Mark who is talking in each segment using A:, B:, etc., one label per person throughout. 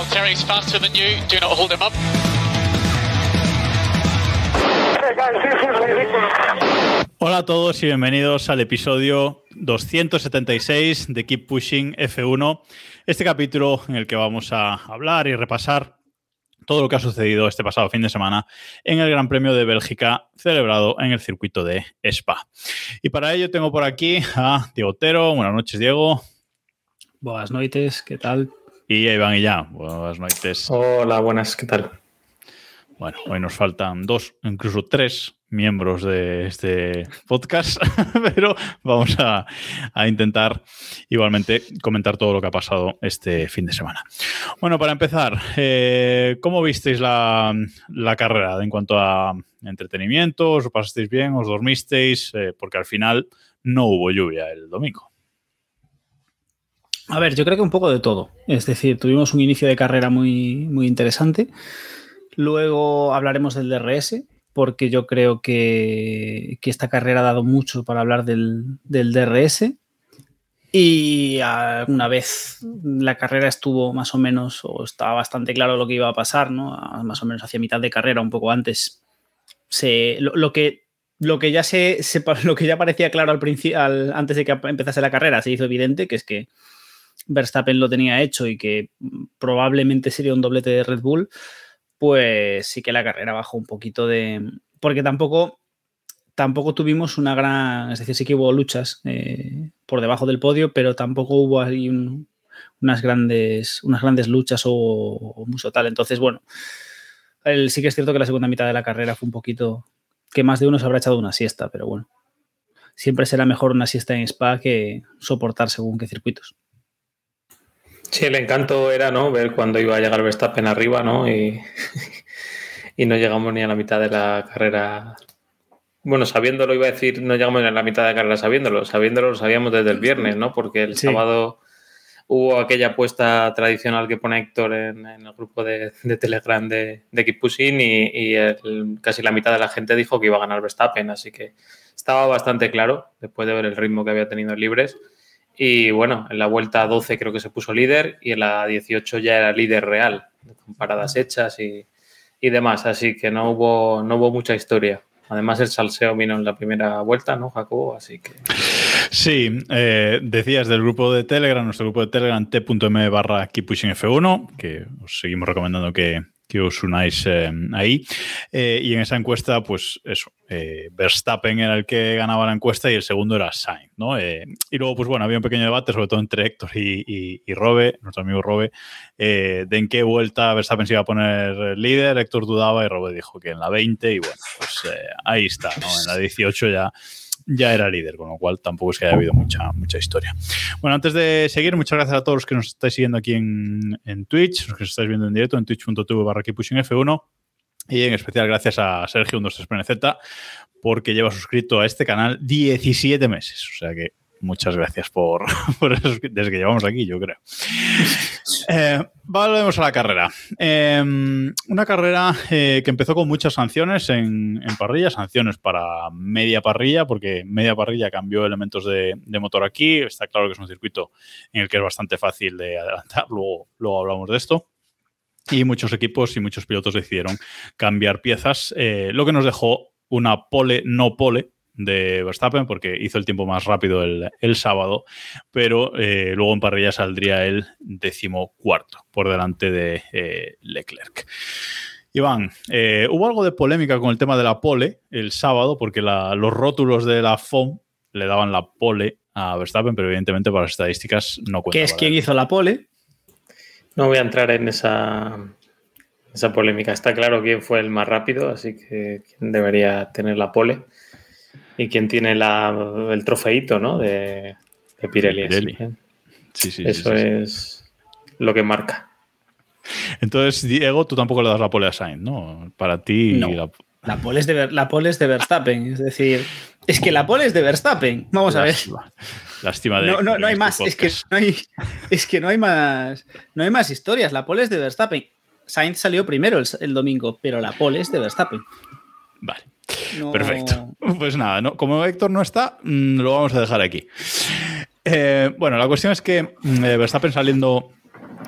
A: Valtteri's faster than you. Do not hold him up.
B: Hey guys, this is ridiculous.
C: Hola a todos y bienvenidos al episodio 276 de Keep Pushing F1. Este capítulo en el que vamos a hablar y repasar todo lo que ha sucedido este pasado fin de semana en el Gran Premio de Bélgica celebrado en el circuito de Spa. Y para ello tengo por aquí a Diego Otero. Buenas noches, Diego.
D: Buenas noches, ¿qué tal?
C: Y Iván ya. Buenas noches.
E: Hola, buenas, ¿qué tal?
C: Bueno, hoy nos faltan dos, incluso tres miembros de este podcast, pero vamos a, a, intentar igualmente comentar todo lo que ha pasado este fin de semana. Bueno, para empezar, eh, ¿cómo visteis la, la, carrera en cuanto a entretenimiento? ¿Os pasasteis bien? ¿Os dormisteis? Eh, porque al final no hubo lluvia el domingo.
D: A ver, yo creo que un poco de todo. Es decir, tuvimos un inicio de carrera muy, muy interesante. Luego hablaremos del DRS, porque yo creo que, que, esta carrera ha dado mucho para hablar del, del DRS. Y una vez la carrera estuvo más o menos, o estaba bastante claro lo que iba a pasar, ¿no? Más o menos hacia mitad de carrera, un poco antes, se, lo, lo que, lo que ya se, se, lo que ya parecía claro al al, antes de que empezase la carrera, se hizo evidente, que es que Verstappen lo tenía hecho y que probablemente sería un doblete de Red Bull pues sí que la carrera bajó un poquito de... Porque tampoco, tampoco tuvimos una gran... Es decir, sí que hubo luchas eh, por debajo del podio, pero tampoco hubo ahí un, unas, grandes, unas grandes luchas o, mucho tal. Entonces, bueno, sí que es cierto que la segunda mitad de la carrera fue un poquito... que más de uno se habrá echado una siesta, pero bueno. Siempre será mejor una siesta en Spa que soportar según qué circuitos.
E: Sí, el encanto era, ¿no? Ver cuando iba a llegar Verstappen arriba, ¿no? Y, y no llegamos ni a la mitad de la carrera. Bueno, sabiéndolo, iba a decir, no llegamos ni a la mitad de la carrera sabiéndolo. Sabiéndolo lo sabíamos desde el viernes, ¿no? Porque el sí. sábado hubo aquella apuesta tradicional que pone Héctor en, en el grupo de, de, Telegram de, de Keep Pushing y, y el, casi la mitad de la gente dijo que iba a ganar Verstappen. Así que estaba bastante claro, después de ver el ritmo que había tenido en libres. Y bueno, en la vuelta 12 creo que se puso líder y en la 18 ya era líder real, con paradas hechas y, y demás. Así que no hubo, no hubo mucha historia. Además, el salseo vino en la primera vuelta, ¿no, Jacobo? Así que.
C: Sí, eh, decías del grupo de Telegram, nuestro grupo de Telegram, t.m barra F1, que os seguimos recomendando que, que os unáis eh, ahí. Eh, y en esa encuesta, pues eso, eh, Verstappen era el que ganaba la encuesta y el segundo era Sainz, ¿no? Eh, y luego, pues bueno, había un pequeño debate, sobre todo entre Héctor y, y, y Robe, nuestro amigo Robe, de en qué vuelta Verstappen se iba a poner líder. Héctor dudaba y Robe dijo que en la 20 y bueno, pues ahí está, ¿no? En la 18 ya ya era líder, con lo cual tampoco es que haya habido mucha, mucha historia. Bueno, antes de seguir, muchas gracias a todos los que nos estáis siguiendo aquí en, en Twitch, los que nos estáis viendo en directo en twitch.tv barra F1 y en especial gracias a Sergio 123PNZ porque lleva suscrito a este canal 17 meses. O sea que muchas gracias por, eso, desde que llevamos aquí, yo creo. Eh, volvemos a la carrera. Eh, una carrera eh, que empezó con muchas sanciones en, en, parrilla, sanciones para media parrilla, porque media parrilla cambió elementos de, de, motor aquí. Está claro que es un circuito en el que es bastante fácil de adelantar, luego, luego hablamos de esto. Y muchos equipos y muchos pilotos decidieron cambiar piezas, eh, lo que nos dejó una pole no pole de Verstappen porque hizo el tiempo más rápido el, el sábado, pero eh, luego en parrilla saldría el decimocuarto por delante de eh, Leclerc. Iván, eh, hubo algo de polémica con el tema de la pole el sábado porque la, los rótulos de la FOM le daban la pole a Verstappen, pero evidentemente para las estadísticas no cuenta.
D: ¿Qué es quien hizo la pole?
E: No voy a entrar en esa, esa polémica. Está claro quién fue el más rápido, así que quién debería tener la pole y quién tiene la, el trofeito ¿no? de, de Pirelli.
C: Pirelli. Sí, sí,
E: Eso
C: sí,
E: es lo que marca.
C: Entonces, Diego, tú tampoco le das la pole a Sainz, ¿no? Para ti.
D: No.
C: La...
D: La pole, es de, la pole es de Verstappen. Es decir, es que la pole es de Verstappen. Vamos a ver.
C: Lástima. De.
D: No, no, no hay
C: de
D: más.
C: este
D: Es que no hay, es que no hay más. No hay más historias. La pole es de Verstappen. Sainz salió primero el, el domingo, pero la pole es de Verstappen.
C: Vale.
D: No-
C: Perfecto. Pues nada, no, como Héctor no está, mm, lo vamos a dejar aquí. Eh, bueno, la cuestión es que mm, eh, Verstappen saliendo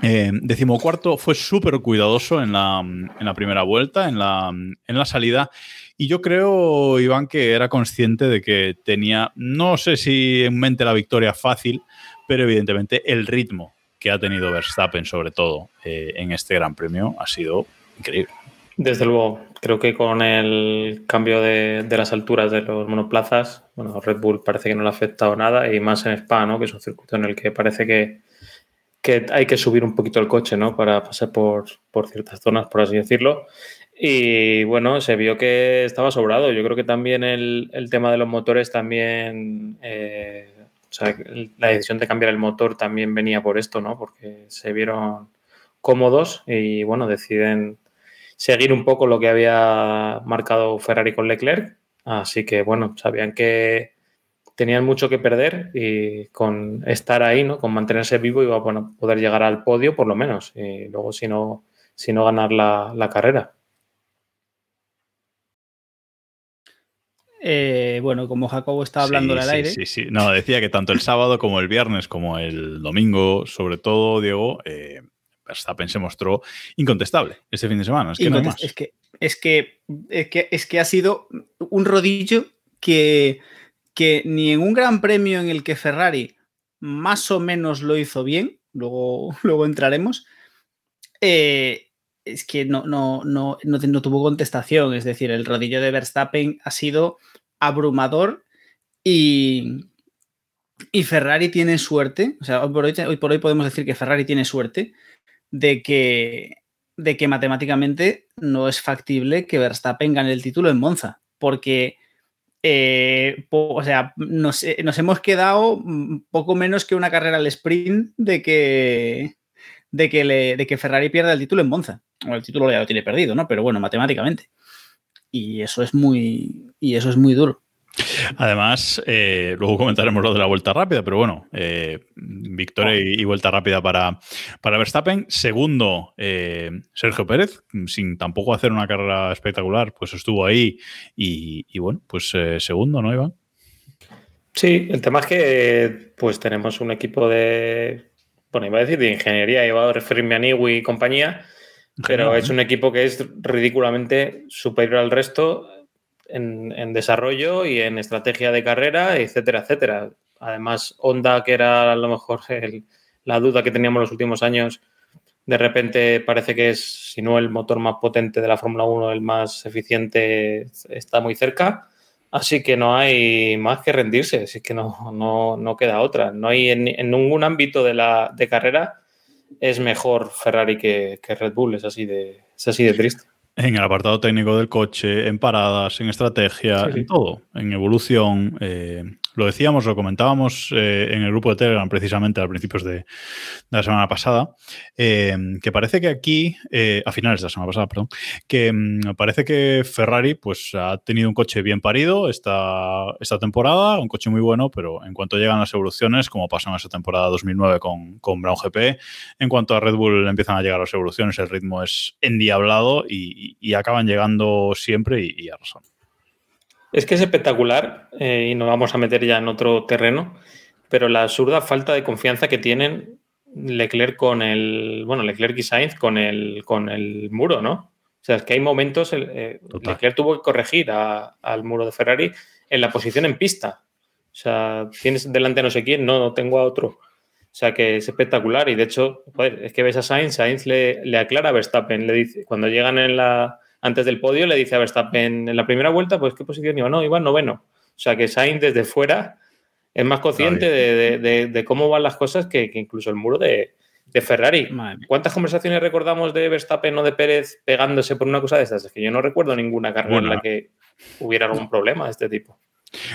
C: eh, decimocuarto fue súper cuidadoso en la, en la primera vuelta, en la, en la salida. Y yo creo, Iván, que era consciente de que tenía, no sé si en mente la victoria fácil, pero evidentemente el ritmo que ha tenido Verstappen, sobre todo eh, en este Gran Premio, ha sido increíble.
E: Desde luego, creo que con el cambio de, las alturas de los monoplazas, bueno, Red Bull parece que no le ha afectado nada y más en Spa, ¿no? Que es un circuito en el que parece que, que hay que subir un poquito el coche, ¿no? Para pasar por, por ciertas zonas, por así decirlo. Y bueno, se vio que estaba sobrado. Yo creo que también el, el tema de los motores también, eh, la decisión de cambiar el motor también venía por esto, ¿no? Porque se vieron cómodos y bueno, deciden seguir un poco lo que había marcado Ferrari con Leclerc. Así que bueno, sabían que tenían mucho que perder y con estar ahí, ¿no? Con mantenerse vivo iba a bueno, poder llegar al podio por lo menos. Y luego si no, si no ganar la, la carrera.
D: Eh, bueno, como Jacobo está hablando
C: Sí,
D: al
C: sí,
D: aire.
C: Sí, sí. No, decía que tanto el sábado como el viernes, como el domingo, sobre todo, Diego, eh, Verstappen se mostró incontestable este fin de semana. Es que no hay más.
D: es, que, es, que, es, que, es que ha sido un rodillo que, que ni en un gran premio en el que Ferrari más o menos lo hizo bien, luego, luego entraremos, eh, es que no, no, no, no, no tuvo contestación. Es decir, el rodillo de Verstappen ha sido abrumador y, y Ferrari tiene suerte. O sea, hoy por hoy, hoy por hoy podemos decir que Ferrari tiene suerte de que, de que matemáticamente no es factible que Verstappen gane el título en Monza, porque eh, o sea, nos, eh, nos hemos quedado mm, poco menos que una carrera al sprint de que, de que, de que Ferrari pierda el título en Monza. Bueno, el título ya lo tiene perdido, ¿no? Pero bueno, matemáticamente. Y eso es muy, y eso es muy duro.
C: Además, eh, luego comentaremos lo de la vuelta rápida, pero bueno, eh, victoria y, y vuelta rápida para, para Verstappen. Segundo, eh, Sergio Pérez, sin tampoco hacer una carrera espectacular, pues estuvo ahí y, y bueno, pues segundo, ¿no, Iván?
E: Sí, el tema es que pues tenemos un equipo de, bueno, iba a decir de ingeniería, iba a referirme a Niwi y compañía, pero es un equipo que es ridículamente superior al resto en, en desarrollo y en estrategia de carrera, etcétera, etcétera. Además, Honda, que era a lo mejor el- la duda que teníamos los últimos años, de repente parece que es, si no el motor más potente de la Fórmula 1, el más eficiente, está muy cerca. Así que no hay más que rendirse, así que no, no, no queda otra. No hay en, en ningún ámbito de la de carrera es mejor Ferrari que, que Red Bull, es así de, es así de triste.
C: En el apartado técnico del coche, en paradas, en estrategia,
E: Sí, sí.
C: en todo, en evolución. eh, lo decíamos, lo comentábamos eh, en el grupo de Telegram precisamente a principios de, la semana pasada, eh, que parece que aquí, eh, a finales de la semana pasada, perdón, que mm, parece que Ferrari pues ha tenido un coche bien parido esta, esta temporada, un coche muy bueno, pero en cuanto llegan las evoluciones, como pasó en esa temporada 2009 con, con Brown GP, en cuanto a Red Bull empiezan a llegar las evoluciones, el ritmo es endiablado y, y acaban llegando siempre y, y a razón.
E: Es que es espectacular eh, y nos vamos a meter ya en otro terreno, pero la absurda falta de confianza que tienen Leclerc con el, bueno, Leclerc y Sainz con el, con el muro, ¿no? O sea, es que hay momentos, eh,
C: Total.
E: Leclerc tuvo que corregir a- al muro de Ferrari en la posición en pista. O sea, tienes delante a no sé quién, no, no tengo a otro. O sea, que es espectacular y de hecho, joder, es que ves a Sainz, Sainz le, le aclara a Verstappen, le dice, cuando llegan en la, antes del podio, le dice a Verstappen en la primera vuelta, pues qué posición iba, no, iba noveno. O sea, que Sainz desde fuera es más consciente de, de- de- de cómo van las cosas que, que incluso el muro de, de Ferrari. ¿Cuántas conversaciones recordamos de Verstappen o de Pérez pegándose por una cosa de estas? Es que yo no recuerdo ninguna carrera en la que hubiera algún problema de este tipo.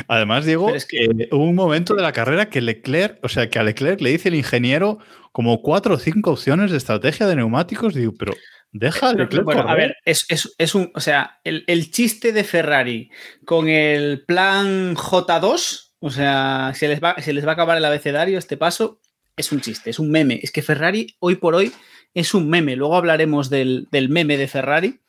C: Además, Diego,
D: es que-
C: eh, hubo un momento de la carrera que Leclerc, o sea, que a Leclerc le dice el ingeniero como cuatro o cinco opciones de estrategia de neumáticos. Digo, pero
D: no,
C: Leclerc
D: bueno, a ver, es, es- es un. O sea, el, el chiste de Ferrari con el plan J2, o sea, se les, va, se les va a acabar el abecedario este paso, es un chiste, es un meme. Es que Ferrari hoy por hoy es un meme. Luego hablaremos del, del meme de Ferrari,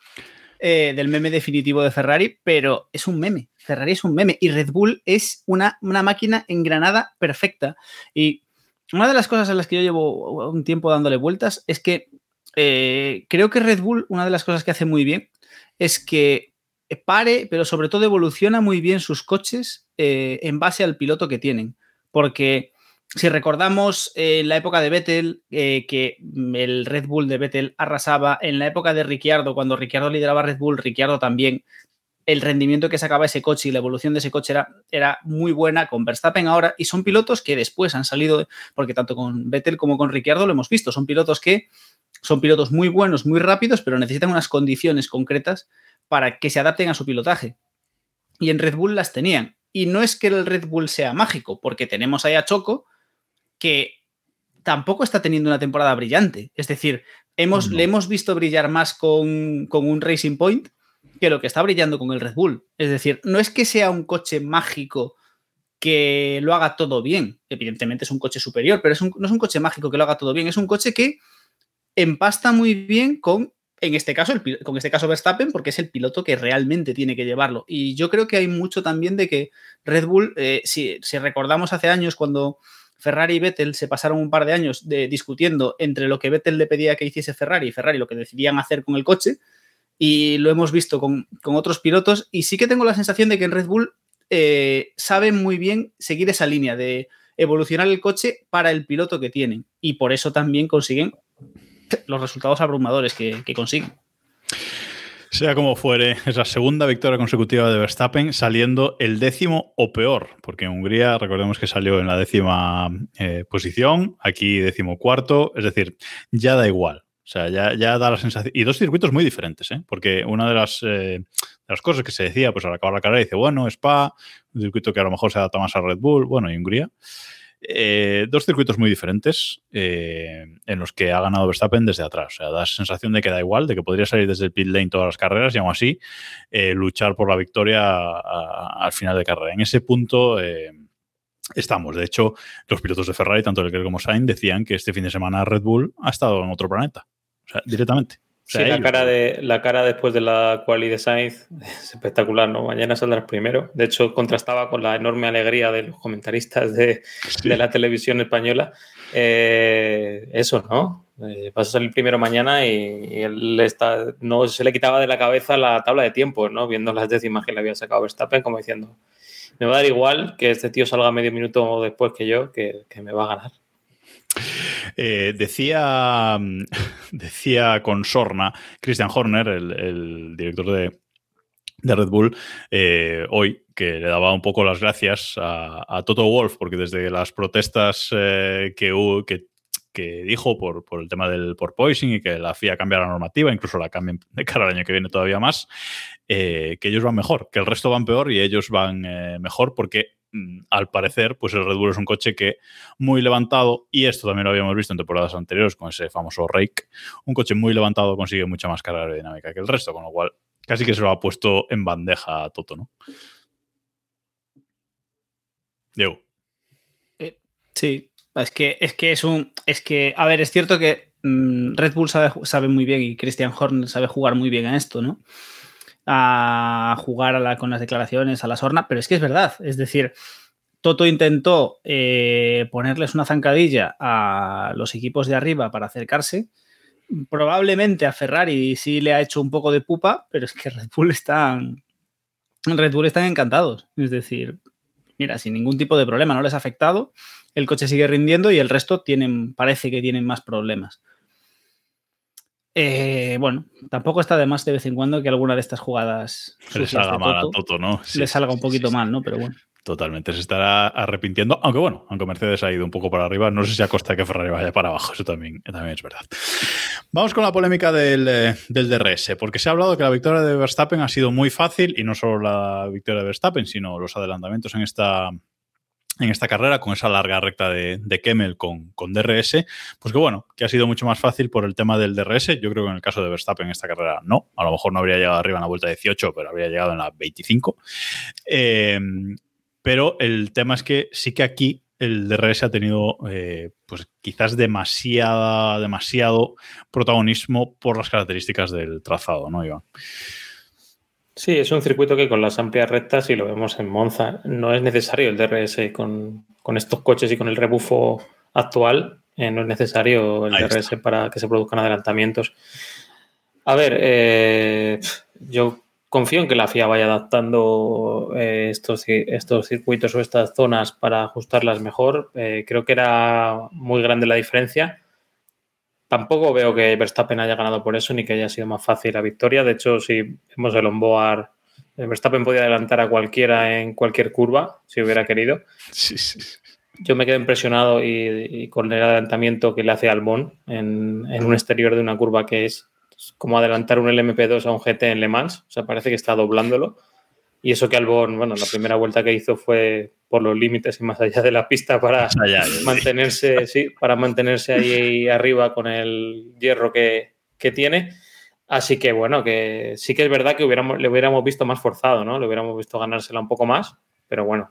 D: eh, del meme definitivo de Ferrari, pero es un meme. Ferrari es un meme y Red Bull es una, una máquina engranada perfecta. Y una de las cosas a las que yo llevo un tiempo dándole vueltas es que eh, creo que Red Bull, una de las cosas que hace muy bien es que pare, pero sobre todo evoluciona muy bien sus coches eh, en base al piloto que tienen. Porque si recordamos eh, la época de Vettel, eh, que el Red Bull de Vettel arrasaba, en la época de Ricciardo, cuando Ricciardo lideraba Red Bull, Ricciardo también, el rendimiento que sacaba ese coche y la evolución de ese coche era, era muy buena con Verstappen ahora, y son pilotos que después han salido, porque tanto con Vettel como con Ricciardo lo hemos visto, son pilotos que son pilotos muy buenos, muy rápidos, pero necesitan unas condiciones concretas para que se adapten a su pilotaje. Y en Red Bull las tenían. Y no es que el Red Bull sea mágico, porque tenemos ahí a Choco que tampoco está teniendo una temporada brillante. Es decir, hemos,
C: No.
D: le hemos visto brillar más con, con un Racing Point que lo que está brillando con el Red Bull. Es decir, no es que sea un coche mágico que lo haga todo bien. Evidentemente es un coche superior, pero es un- no es un coche mágico que lo haga todo bien. Es un coche que empasta muy bien con, en este caso, con este caso Verstappen, porque es el piloto que realmente tiene que llevarlo. Y yo creo que hay mucho también de que Red Bull, eh, si, recordamos hace años cuando Ferrari y Vettel se pasaron un par de años discutiendo entre lo que Vettel le pedía que hiciese Ferrari y Ferrari lo que decidían hacer con el coche, y lo hemos visto con, con otros pilotos, y sí que tengo la sensación de que en Red Bull eh, saben muy bien seguir esa línea de evolucionar el coche para el piloto que tienen, y por eso también consiguen los resultados abrumadores que, consiguen.
C: Sea como fuere, es la segunda victoria consecutiva de Verstappen, saliendo el décimo o peor, porque en Hungría recordemos que salió en la décima eh, posición, aquí décimo cuarto, es decir, ya da igual. O sea, ya, ya da la sensación. Y dos circuitos muy diferentes, ¿eh? porque una de las, eh, las cosas que se decía, pues al acabar la carrera, dice, bueno, Spa, un circuito que a lo mejor se adapta más a Red Bull, bueno, y Hungría. Eh, dos circuitos muy diferentes eh, en los que ha ganado Verstappen desde atrás. O sea, da sensación de que da igual, de que podría salir desde el pit lane todas las carreras y aún así eh, luchar por la victoria al final de carrera. En ese punto estamos. De hecho, los pilotos de Ferrari, tanto Leclerc como Sainz, decían que este fin de semana Red Bull ha estado en otro planeta. O sea, directamente. Sea,
E: Sí, la cara, de, la cara después de la quali de Sainz es espectacular, ¿no? Mañana saldrás primero. De hecho, contrastaba con la enorme alegría de los comentaristas de,
C: Sí.
E: de la televisión española. Eh, eso, ¿no? Eh, vas a salir primero mañana y, y él está, no se le quitaba de la cabeza la tabla de tiempos, ¿no? Viendo las décimas que le había sacado Verstappen, como diciendo, me va a dar igual que este tío salga medio minuto después que yo, que, que me va a ganar.
C: Eh, decía, mm, decía con sorna Christian Horner, el, director de, de Red Bull, eh, hoy, que le daba un poco las gracias a, Toto Wolf, porque desde las protestas eh, que, que, dijo por, por el tema del porpoising y que la FIA cambia la normativa, incluso la cambien de cara al año que viene todavía más, que ellos van mejor, que el resto van peor y ellos van mejor porque al parecer, pues el Red Bull es un coche que muy levantado, y esto también lo habíamos visto en temporadas anteriores con ese famoso rake, un coche muy levantado consigue mucha más carga aerodinámica que el resto, con lo cual casi que se lo ha puesto en bandeja a Toto, ¿no? Diego.
D: Sí, es que es que es un. Es que, a ver, es cierto que mm, Red Bull sabe, sabe muy bien y Christian Horner sabe jugar muy bien a esto, ¿no? A jugar a la- con las declaraciones, a la sorna, pero es que es verdad. Es decir, Toto intentó eh, ponerles una zancadilla a los equipos de arriba para acercarse. Probablemente a Ferrari sí le ha hecho un poco de pupa, pero es que Red Bull están. Red Bull están encantados. Es decir, mira, sin ningún tipo de problema, no les ha afectado el coche sigue rindiendo y el resto tienen, parece que tienen más problemas. Eh, bueno, tampoco está de más de vez en cuando que alguna de estas jugadas
C: Le salga mal a
D: Toto
C: ¿no? Sí,
D: le salga un poquito
C: sí, sí.
D: mal, ¿no? Pero bueno.
C: totalmente. Se estará arrepintiendo, aunque bueno, aunque Mercedes ha ido un poco para arriba, no sé si a costa de que Ferrari vaya para abajo, eso también, también es verdad. Vamos con la polémica del, eh, del, DRS, porque se ha hablado que la victoria de Verstappen ha sido muy fácil, y no solo la victoria de Verstappen, sino los adelantamientos en esta, en esta carrera con esa larga recta de, de Kemmel con, con, DRS, pues que bueno, que ha sido mucho más fácil por el tema del DRS. Yo creo que en el caso de Verstappen en esta carrera no, a lo mejor no habría llegado arriba en la vuelta 18, pero habría llegado en la 25. Eh, pero el tema es que sí que aquí el DRS ha tenido eh, pues quizás demasiada, demasiado protagonismo por las características del trazado, ¿no, Iván?
E: Sí, es un circuito que con las amplias rectas, y lo vemos en Monza, no es necesario el DRS con, estos coches y con el rebufo actual, eh, no es necesario el DRS para que se produzcan adelantamientos. A ver, eh, yo confío en que la FIA vaya adaptando eh, estos, estos circuitos o estas zonas para ajustarlas mejor. creo que era muy grande la diferencia Tampoco veo que Verstappen haya ganado por eso ni que haya sido más fácil la victoria. De hecho, si vemos el onboard, eh, Verstappen podía adelantar a cualquiera en cualquier curva si hubiera querido.
C: Sí, sí.
E: Yo me quedo impresionado y, con el adelantamiento que le hace Albon en, en un exterior de una curva que es como adelantar un LMP2 a un GT en Le Mans. O sea, parece que está doblándolo. Y eso que Albon, bueno, la primera vuelta que hizo fue por los límites y más allá de la pista para mantenerse, sí, para mantenerse ahí arriba con el hierro que, tiene. Así que bueno, que sí que es verdad que hubiéramos, le hubiéramos visto más forzado, ¿no? Le hubiéramos visto ganársela un poco más, pero bueno,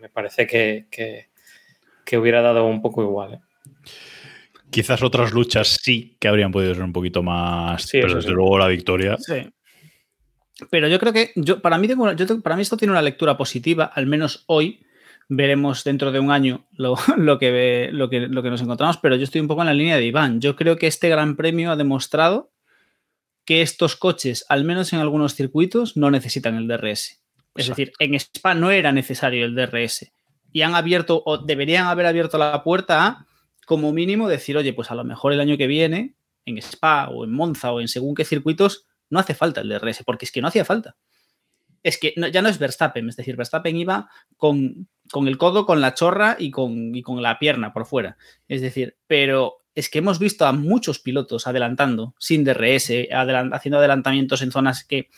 E: me parece que, que, hubiera dado un poco igual. ¿eh?
C: Quizás otras luchas sí que habrían podido ser un poquito más, pero desde luego la victoria.
D: Sí. Pero yo creo que yo, para, mí para mí esto tiene una lectura positiva, al menos hoy. Veremos dentro de un año lo, que, lo, que, lo que nos encontramos, pero yo estoy un poco en la línea de Iván. Yo creo que este Gran Premio ha demostrado que estos coches, al menos en algunos circuitos, no necesitan el DRS. Es decir, en Spa no era necesario el DRS. Y han abierto, o deberían haber abierto la puerta a, como mínimo, decir, oye, pues a lo mejor el año que viene, en Spa o en Monza o en según qué circuitos, no hace falta el DRS, porque es que no hacía falta. Es que ya no es Verstappen, es decir, Verstappen iba con, el codo, con la chorra y con, con la pierna por fuera. Es decir, pero es que hemos visto a muchos pilotos adelantando sin DRS, haciendo adelantamientos en zonas que,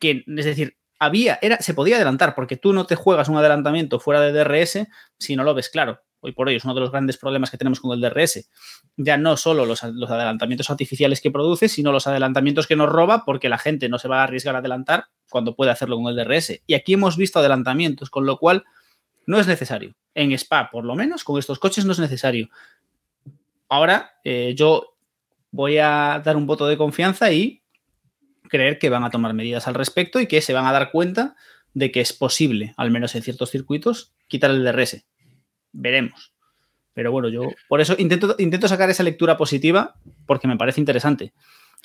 D: que, es decir, había, era, se podía adelantar, porque tú no te juegas un adelantamiento fuera de DRS si no lo ves claro hoy por hoy es uno de los grandes problemas que tenemos con el DRS. Ya no solo los, adelantamientos artificiales que produce, sino los adelantamientos que nos roba porque la gente no se va a arriesgar a adelantar cuando puede hacerlo con el DRS. Y aquí hemos visto adelantamientos, con lo cual no es necesario. En Spa, por lo menos, con estos coches no es necesario. Ahora, eh, yo voy a dar un voto de confianza y creer que van a tomar medidas al respecto y que se van a dar cuenta de que es posible, al menos en ciertos circuitos, quitar el DRS veremos. Pero bueno, yo por eso intento, intento sacar esa lectura positiva porque me parece interesante.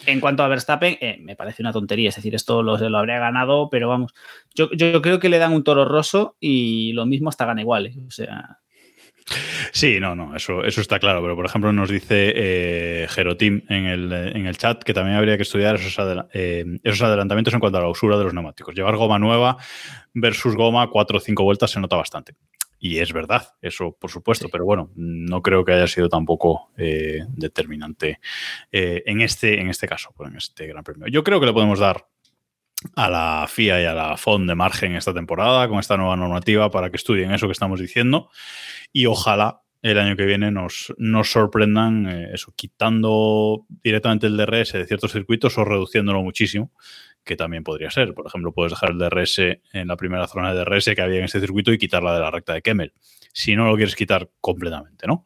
D: En cuanto a Verstappen, eh, me parece una tontería. Es decir, esto lo, lo habría ganado, pero vamos, yo, creo que le dan un toro roso y lo mismo hasta gana igual. ¿eh? O sea.
C: Sí, no, no, eso, eso está claro. Pero por ejemplo, nos dice eh, Jerotim en el, en el chat que también habría que estudiar esos, eh, esos adelantamientos en cuanto a la usura de los neumáticos. Llevar goma nueva versus goma cuatro o cinco vueltas se nota bastante. Y es verdad, eso por supuesto, pero bueno, no creo que haya sido tampoco eh, determinante eh, en, este, en este caso, pues en este Gran Premio. Yo creo que le podemos dar a la FIA y a la FON de margen esta temporada con esta nueva normativa para que estudien eso que estamos diciendo y ojalá el año que viene nos, nos sorprendan eh, eso, quitando directamente el DRS de ciertos circuitos o reduciéndolo muchísimo que también podría ser. Por ejemplo, puedes dejar el DRS en la primera zona de DRS que había en este circuito y quitarla de la recta de Kemmel. Si no lo quieres quitar completamente, ¿no?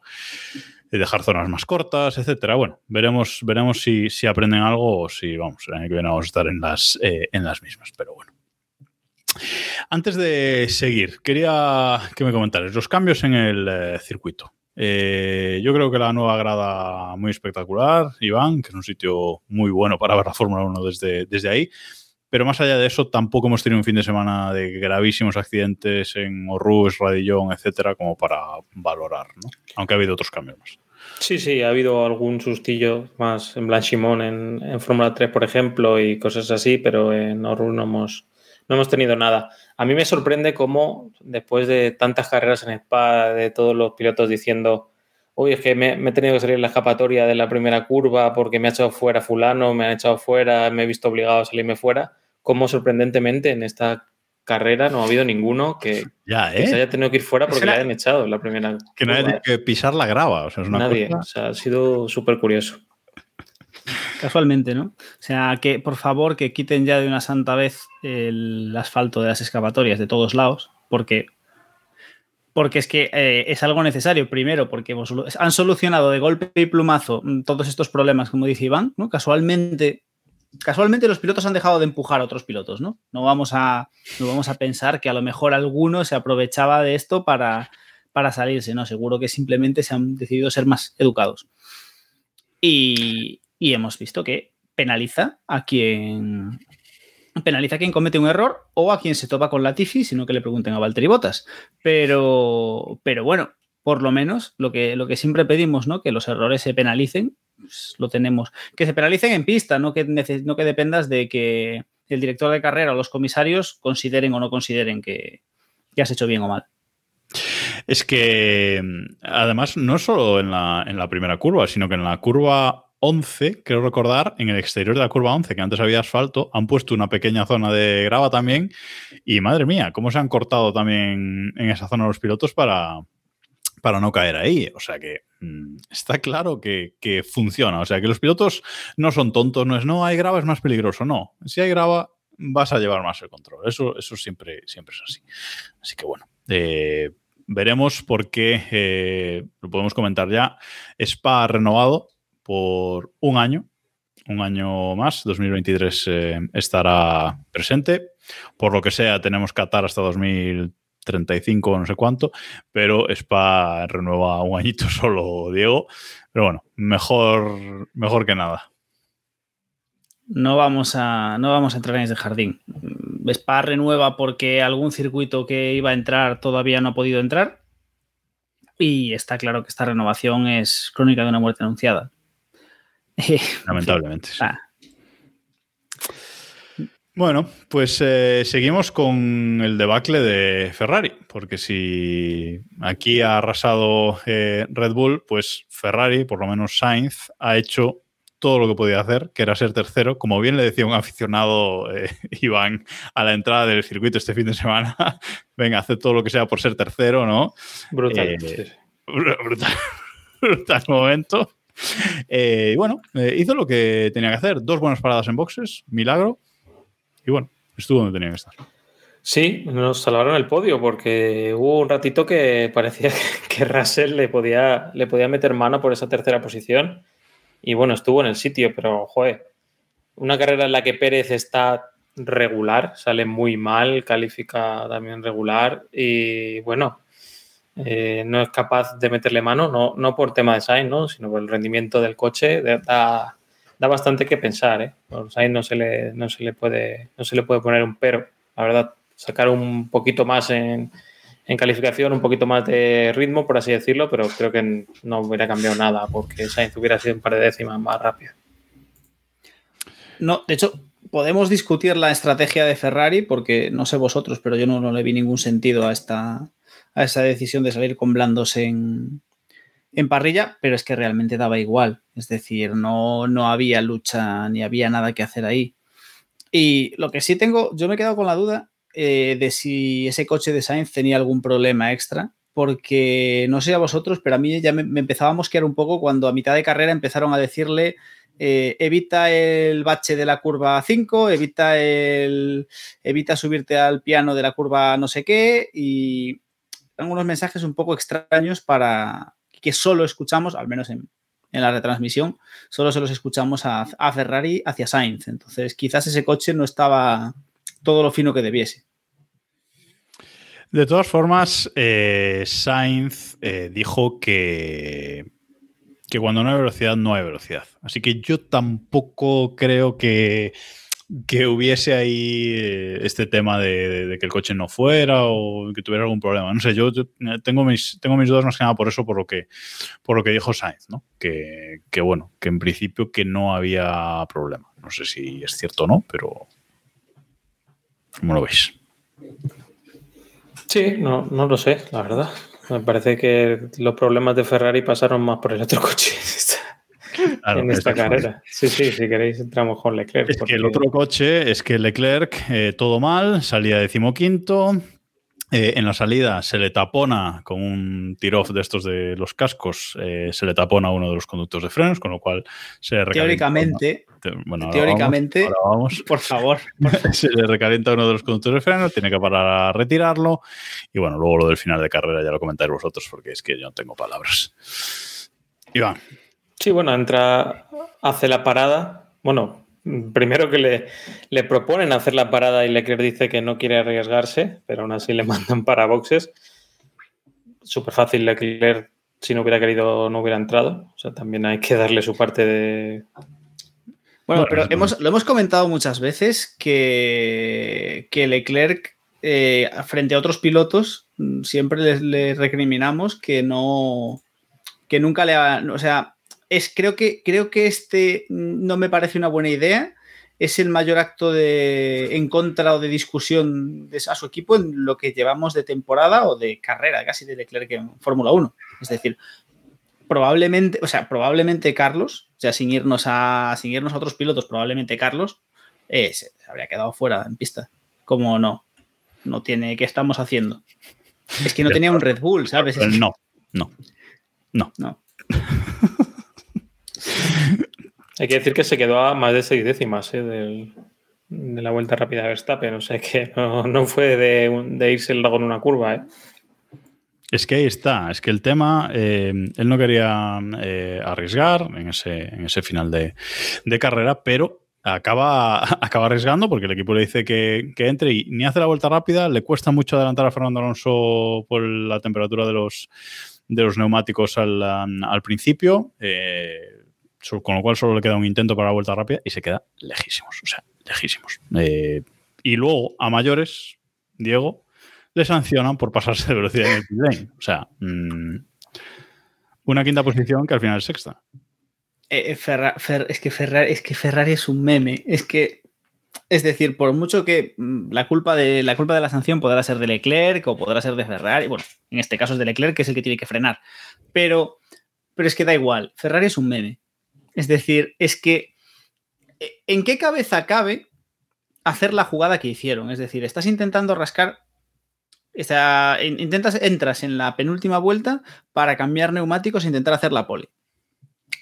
C: Y dejar zonas más cortas, etcétera. Bueno, veremos, veremos si, si aprenden algo o si, vamos, el año que viene vamos a estar en las, eh, en las mismas, pero bueno. Antes de seguir, quería que me comentaras los cambios en el eh, circuito. Eh, yo creo que la nueva grada muy espectacular, Iván, que es un sitio muy bueno para ver la Fórmula 1 desde, desde ahí. Pero más allá de eso, tampoco hemos tenido un fin de semana de gravísimos accidentes en Orrus, Radillón, etcétera, como para valorar, ¿no? Aunque ha habido otros cambios más.
E: Sí, sí, ha habido algún sustillo más en Blanchimont en, Fórmula 3, por ejemplo, y cosas así, pero en Orrus no hemos, no hemos tenido nada. A mí me sorprende cómo después de tantas carreras en Spa, de todos los pilotos diciendo, uy, es que me, he tenido que salir en la escapatoria de la primera curva porque me ha echado fuera fulano, me han echado fuera, me he visto obligado a salirme fuera, cómo sorprendentemente en esta carrera no ha habido ninguno que,
C: ya,
E: que
C: ¿eh?
E: se haya tenido que ir fuera porque le hayan echado en la primera
C: Que no haya tenido que pisar la grava. O sea, es una
E: Nadie.
C: cosa-
E: O sea, ha sido súper curioso.
D: Casualmente, ¿no? O sea, que por favor que quiten ya de una santa vez el asfalto de las excavatorias de todos lados, porque, porque es que eh, es algo necesario. Primero, porque han solucionado de golpe y plumazo mm, todos estos problemas, como dice Iván, ¿no? Casualmente, casualmente los pilotos han dejado de empujar a otros pilotos, ¿no? No vamos a, no vamos a pensar que a lo mejor alguno se aprovechaba de esto para, para salirse, ¿no? Seguro que simplemente se han decidido ser más educados. Y, y hemos visto que penaliza a quien penaliza a quien comete un error o a quien se topa con la Tifi, sino que le pregunten a Valtteri Bottas. Pero, pero bueno, por lo menos lo que, lo que siempre pedimos, ¿no? Que los errores se penalicen, pues lo tenemos. Que se penalicen en pista, no que, no que dependas de que el director de carrera o los comisarios consideren o no consideren que, que has hecho bien o mal.
C: Es que mm, además no solo en la, en la primera curva, sino que en la curva 11, creo recordar, en el exterior de la curva 11, que antes había asfalto, han puesto una pequeña zona de grava también. Y madre mía, cómo se han cortado también en esa zona los pilotos para, para no caer ahí. O sea que mm, está claro que, funciona. O sea que los pilotos no son tontos, no es no, hay grava, es más peligroso. No, si hay grava, vas a llevar más el control. Eso, eso siempre, siempre es así. Así que bueno, eh, veremos por qué, eh, lo podemos comentar ya, Spa renovado por un año, un año más, 2023 eh, estará presente. Por lo que sea, tenemos Qatar hasta 2035 o no sé cuánto, pero Spa renueva un añito solo, Diego. Pero bueno, mejor, mejor que nada.
D: No vamos a, no vamos a entrar en ese jardín. Spa renueva porque algún circuito que iba a entrar todavía no ha podido entrar. Y está claro que esta renovación es crónica de una muerte anunciada.
C: Lamentablemente. sí.
D: Ah,
C: Bueno, pues eh, seguimos con el debacle de Ferrari, porque si aquí ha arrasado eh, Red Bull, pues Ferrari, por lo menos Sainz, ha hecho todo lo que podía hacer, que era ser tercero, como bien le decía un aficionado, eh, Iván, a la entrada del circuito este fin de semana, venga, hace todo lo que sea por ser tercero, ¿no?
E: Brutal.
C: Eh, brutal, brutal momento. Eh, y bueno, eh, hizo lo que tenía que hacer. Dos buenas paradas en boxes, milagro. Y bueno, estuvo donde tenía que estar.
E: Sí, nos salvaron el podio porque hubo un ratito que parecía que Russell le podía, le podía meter mano por esa tercera posición. Y bueno, estuvo en el sitio, pero joder, una carrera en la que Pérez está regular, sale muy mal, califica también regular y bueno, eh, no es capaz de meterle mano, no, no por tema de Sainz, ¿no? sino por el rendimiento del coche, da, da bastante que pensar. ¿eh? Por Sainz no se, le, no, se le puede, no se le puede poner un pero, la verdad, sacar un poquito más en, en calificación, un poquito más de ritmo, por así decirlo, pero creo que no hubiera cambiado nada porque Sainz hubiera sido un par de décimas más rápido.
D: No, de hecho, podemos discutir la estrategia de Ferrari porque no sé vosotros, pero yo no, no le vi ningún sentido a esta a esa decisión de salir con blandos en, parrilla, pero es que realmente daba igual. Es decir, no, no había lucha ni había nada que hacer ahí. Y lo que sí tengo, yo me he quedado con la duda eh, de si ese coche de Sainz tenía algún problema extra, porque no sé a vosotros, pero a mí ya me, me empezaba a mosquear un poco cuando a mitad de carrera empezaron a decirle eh, evita el bache de la curva 5, evita el evita subirte al piano de la curva no sé qué y algunos mensajes un poco extraños para que solo escuchamos, al menos en, en la retransmisión, solo se los escuchamos a, a, Ferrari hacia Sainz. Entonces, quizás ese coche no estaba todo lo fino que debiese.
C: De todas formas, eh, Sainz eh, dijo que, que cuando no hay velocidad, no hay velocidad. Así que yo tampoco creo que, que hubiese ahí eh, este tema de, que el coche no fuera o que tuviera algún problema. No sé, yo, yo, tengo, mis, tengo mis dudas más que nada por eso, por lo que, por lo que dijo Sainz, ¿no? Que, que bueno, que en principio que no había problema. No sé si es cierto o no, pero... ¿Cómo lo veis?
E: Sí, no, no lo sé, la verdad. Me parece que los problemas de Ferrari pasaron más por el otro coche
C: Claro,
E: en esta carrera. Sí, sí, si queréis entramos con Leclerc.
C: Es que el otro coche es que Leclerc, eh, todo mal, salía decimoquinto. eh, en la salida se le tapona con un tir-off de estos de los cascos, eh, se le tapona uno de los conductos de frenos, con lo cual se recalienta
D: Teóricamente,
C: uno- bueno, ahora
D: teóricamente,
C: vamos, ahora vamos.
D: por favor.
C: se le recalienta uno de los conductores de freno, tiene que parar a retirarlo. Y bueno, luego lo del final de carrera ya lo comentáis vosotros, porque es que yo no tengo palabras. Iván,
E: Sí, bueno, entra, hace la parada. Bueno, primero que le, le proponen hacer la parada y Leclerc dice que no quiere arriesgarse, pero aún así le mandan para boxes. Súper fácil, Leclerc, si no hubiera querido, no hubiera entrado. O sea, también hay que darle su parte de.
D: Bueno,
C: Bueno,
D: pero hemos, lo hemos comentado muchas veces que, que Leclerc, eh, frente a otros pilotos, mm, siempre les, les recriminamos que no. que nunca le ha. O sea, es, creo, que, creo que este no me parece una buena idea. Es el mayor acto de en contra o de discusión de, a su equipo en lo que llevamos de temporada o de carrera, casi de Leclerc en Fórmula 1. Es decir, probablemente, o sea, probablemente Carlos, o sea, sin irnos a, sin irnos a otros pilotos, probablemente Carlos eh, se, habría quedado fuera en pista. Como no, no tiene, ¿qué estamos haciendo? Es que no tenía un Red Bull, ¿sabes? Es que-
C: no, no.
D: no.
E: Hay que decir que se quedó a más de seis décimas ¿eh? de la vuelta rápida de Verstappen. O sea que no, fue de, irse el lago en una curva. ¿eh?
C: Es que ahí está, es que el tema, eh, él no quería arriesgar en ese, final de, carrera, pero acaba, arriesgando porque el equipo le dice que, entre y ni hace la vuelta rápida, le cuesta mucho adelantar a Fernando Alonso por la temperatura de los, neumáticos al, principio, con lo cual solo le queda un intento para la vuelta rápida y se queda lejísimos, o sea, lejísimos. Eh, y luego, a mayores, Diego, le sancionan por pasarse de velocidad en el pit. O sea, mm, una quinta posición que al final es sexta.
D: Eh, eh, es, que Ferrari, es que Ferrari es un meme. Es que, es decir, por mucho que mm, la culpa, de, la culpa de la sanción podrá ser de Leclerc o podrá ser de Ferrari, bueno, en este caso es de Leclerc, que es el que tiene que frenar. Pero, pero es que da igual, Ferrari es un meme. Es decir, es que, eh, ¿en qué cabeza cabe hacer la jugada que hicieron? Es decir, estás intentando rascar. está- in- intentas, entras en la penúltima vuelta para cambiar neumáticos e intentar hacer la pole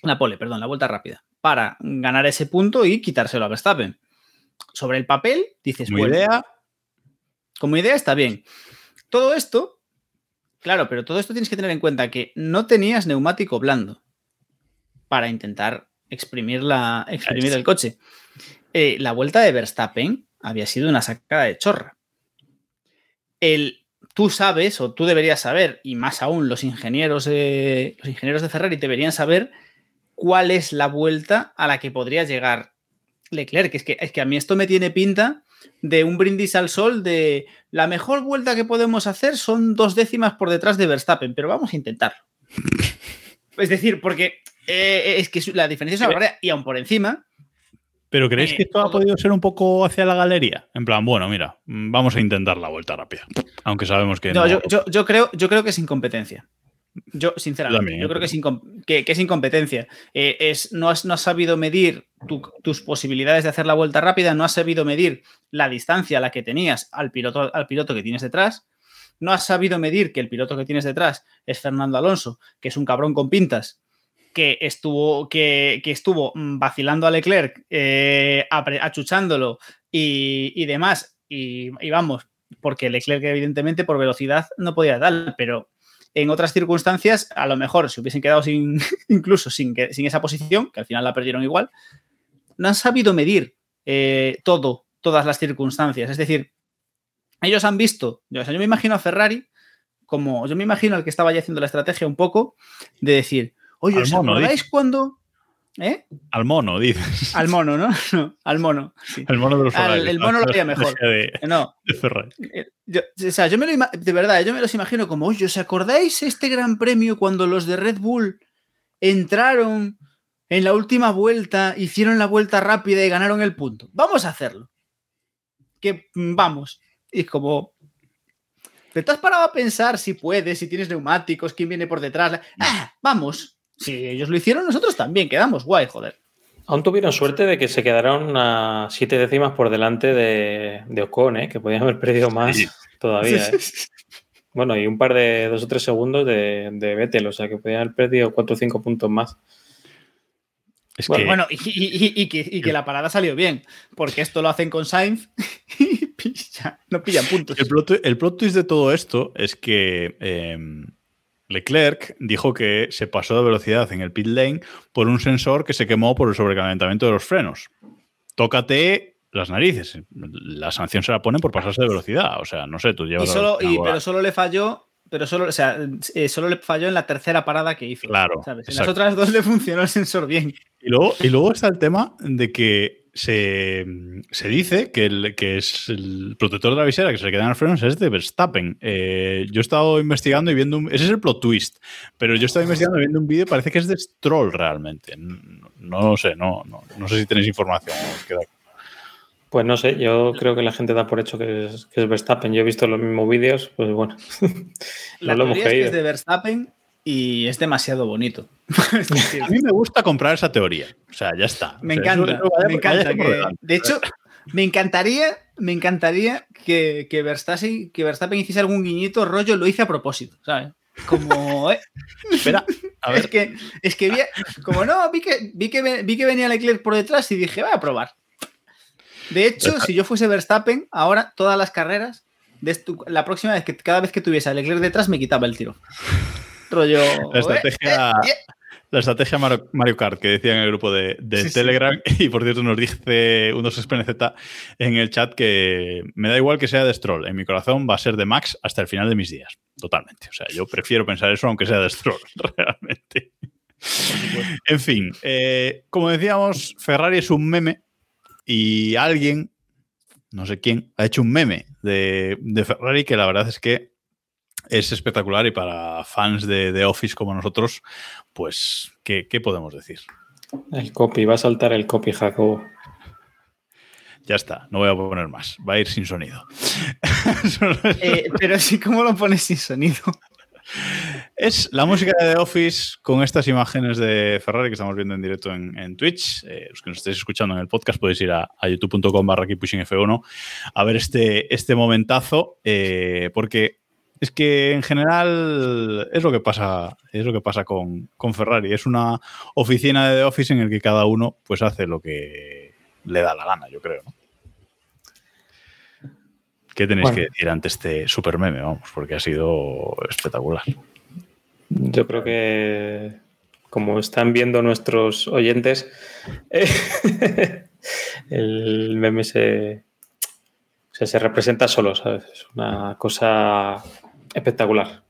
D: la pole, perdón, la vuelta rápida, para ganar ese punto y quitárselo a Verstappen. Sobre el papel, dices,
C: Como
D: bueno,
C: idea,
D: como idea está bien. Todo esto, claro, pero todo esto tienes que tener en cuenta que no tenías neumático blando para intentar exprimir, la, exprimir el coche. Eh, la vuelta de Verstappen había sido una sacada de chorra. El, tú sabes, o tú deberías saber, y más aún los ingenieros, de, los ingenieros de Ferrari deberían saber cuál es la vuelta a la que podría llegar Leclerc. Es que, es que a mí esto me tiene pinta de un brindis al sol de la mejor vuelta que podemos hacer son dos décimas por detrás de Verstappen, pero vamos a intentarlo. Es decir, porque eh, es que la diferencia es una barbaridad y aún por encima,
C: pero ¿creéis
D: Eh,
C: que esto ha podido ser un poco hacia la galería? En plan, bueno, mira, mm, vamos a intentar la vuelta rápida. Aunque sabemos que
D: no,
C: no.
D: yo, yo- yo creo, yo creo que es incompetencia. Yo, sinceramente,
C: También,
D: yo
C: eh,
D: creo que es, que- que es incompetencia. Eh, es, no, has, no has sabido medir tu- tus posibilidades de hacer la vuelta rápida, no has sabido medir la distancia a la que tenías al piloto, al piloto que tienes detrás, no has sabido medir que el piloto que tienes detrás es Fernando Alonso, que es un cabrón con pintas, que estuvo, que, que estuvo mm, vacilando a Leclerc, eh, achuchándolo y, y demás. Y, vamos, porque Leclerc, evidentemente, por velocidad no podía dar, pero en otras circunstancias, a lo mejor se hubiesen quedado sin, incluso sin, sin esa posición, que al final la perdieron igual, no han sabido medir eh, todo, todas las circunstancias. Es decir, ellos han visto, yo, yo me imagino a Ferrari como, yo me imagino al que estaba ya haciendo la estrategia un poco, de decir, oye, ¿os acordáis cuando... ¿Eh?
C: Al mono, dices.
D: Al mono, ¿no? No, al mono. sí.
C: El mono de los
D: Al-
C: horarios,
D: el mono lo haría mejor.
C: De,
D: No,
C: de Ferrari.
D: eh, yo, o sea, yo me lo de verdad, yo me los imagino como, oye, ¿os acordáis este gran premio cuando los de Red Bull entraron en la última vuelta, hicieron la vuelta rápida y ganaron el punto? Vamos a hacerlo. que mm, vamos. Y es como, ¿te has parado a pensar si puedes, si tienes neumáticos, quién viene por detrás? Ah, vamos. Si ellos lo hicieron, nosotros también, quedamos guay, joder.
E: Aún tuvieron suerte de que se quedaron a siete décimas por delante de, de Ocon, ¿eh? que podían haber perdido más
C: Sí.
E: todavía. ¿eh? Bueno, y un par de dos o tres segundos de, de Vettel, o sea que podían haber perdido cuatro o cinco puntos más.
C: Es
E: Bueno,
C: que
D: Bueno, y, y- y- y que, y que la parada salió bien, porque esto lo hacen con Sainz y pilla- no pillan puntos.
C: el plot, el plot twist de todo esto es que eh, Leclerc dijo que se pasó de velocidad en el pit lane por un sensor que se quemó por el sobrecalentamiento de los frenos. Tócate las narices. La sanción se la ponen por pasarse de velocidad. O sea, no sé, tú llevas
D: Y solo, y- pero solo le falló, pero solo, o sea, eh, solo le falló en la tercera parada que hizo.
C: Claro,
D: ¿sabes? En las otras dos le funcionó el sensor bien.
C: Y luego, y luego está el tema de que se, se dice que, el, que es el protector de la visera que se le queda en los frenos es de Verstappen. Eh, yo he estado investigando y viendo un, ese es el plot twist, pero yo he estado investigando y viendo un vídeo y parece que es de Stroll realmente. No, no lo sé, no, no, no sé si tenéis información.
E: Pues no sé, yo creo que la gente da por hecho que es, que es Verstappen. Yo he visto los mismos vídeos, pues bueno,
D: La
E: no lo hemos
D: teoría es que
E: creído.
D: es de Verstappen y es demasiado bonito. Es decir,
C: A mí me gusta comprar esa teoría. O sea, ya está.
D: me
C: O sea,
D: encanta,
C: eso- eso vaya-
D: me encanta. que- de hecho, me encantaría, me encantaría que, que, Verstappen, que Verstappen hiciese algún guiñito rollo, lo hice a propósito, ¿sabes? Como, eh,
C: Espera, a ver.
D: es que, es que vi, como no, vi que, vi, que, vi que venía Leclerc por detrás y dije, voy a probar. De hecho, si yo fuese Verstappen, ahora todas las carreras, de la próxima vez que cada vez que tuviese a Leclerc detrás, me quitaba el tiro. Rollo.
C: La estrategia,
D: eh, eh,
C: la estrategia Mario, Kart que decía en el grupo de, de
D: Sí, sí.
C: Telegram. Y por cierto, nos dice unos SPNZ en el chat que me da igual que sea de Stroll. En mi corazón va a ser de Max hasta el final de mis días. Totalmente. O sea, yo prefiero pensar eso aunque sea de Stroll, realmente. En fin, eh, como decíamos, Ferrari es un meme y alguien, no sé quién, ha hecho un meme de, de Ferrari que la verdad es que es espectacular y para fans de, de Office como nosotros, pues, ¿qué, qué podemos decir?
E: El copy, va a saltar el copy, Jacobo.
C: Ya está, no voy a poner más, va a ir sin sonido.
D: eh, pero sí, ¿cómo lo pones sin sonido?
C: Es la música de The Office con estas imágenes de Ferrari que estamos viendo en directo en, en Twitch. Eh, los que nos estéis escuchando en el podcast podéis ir a, a youtube.com barra F1 a ver este, este momentazo, eh, porque es que en general es lo que pasa, es lo que pasa con, con Ferrari. Es una oficina de The Office en el que cada uno pues hace lo que le da la gana, yo creo. ¿no? ¿Qué tenéis
E: Bueno.
C: que decir ante este super meme? Vamos, porque ha sido espectacular.
E: Yo creo que, como están viendo nuestros oyentes, eh, el meme se, o sea, se representa solo, ¿sabes? Es una cosa espectacular.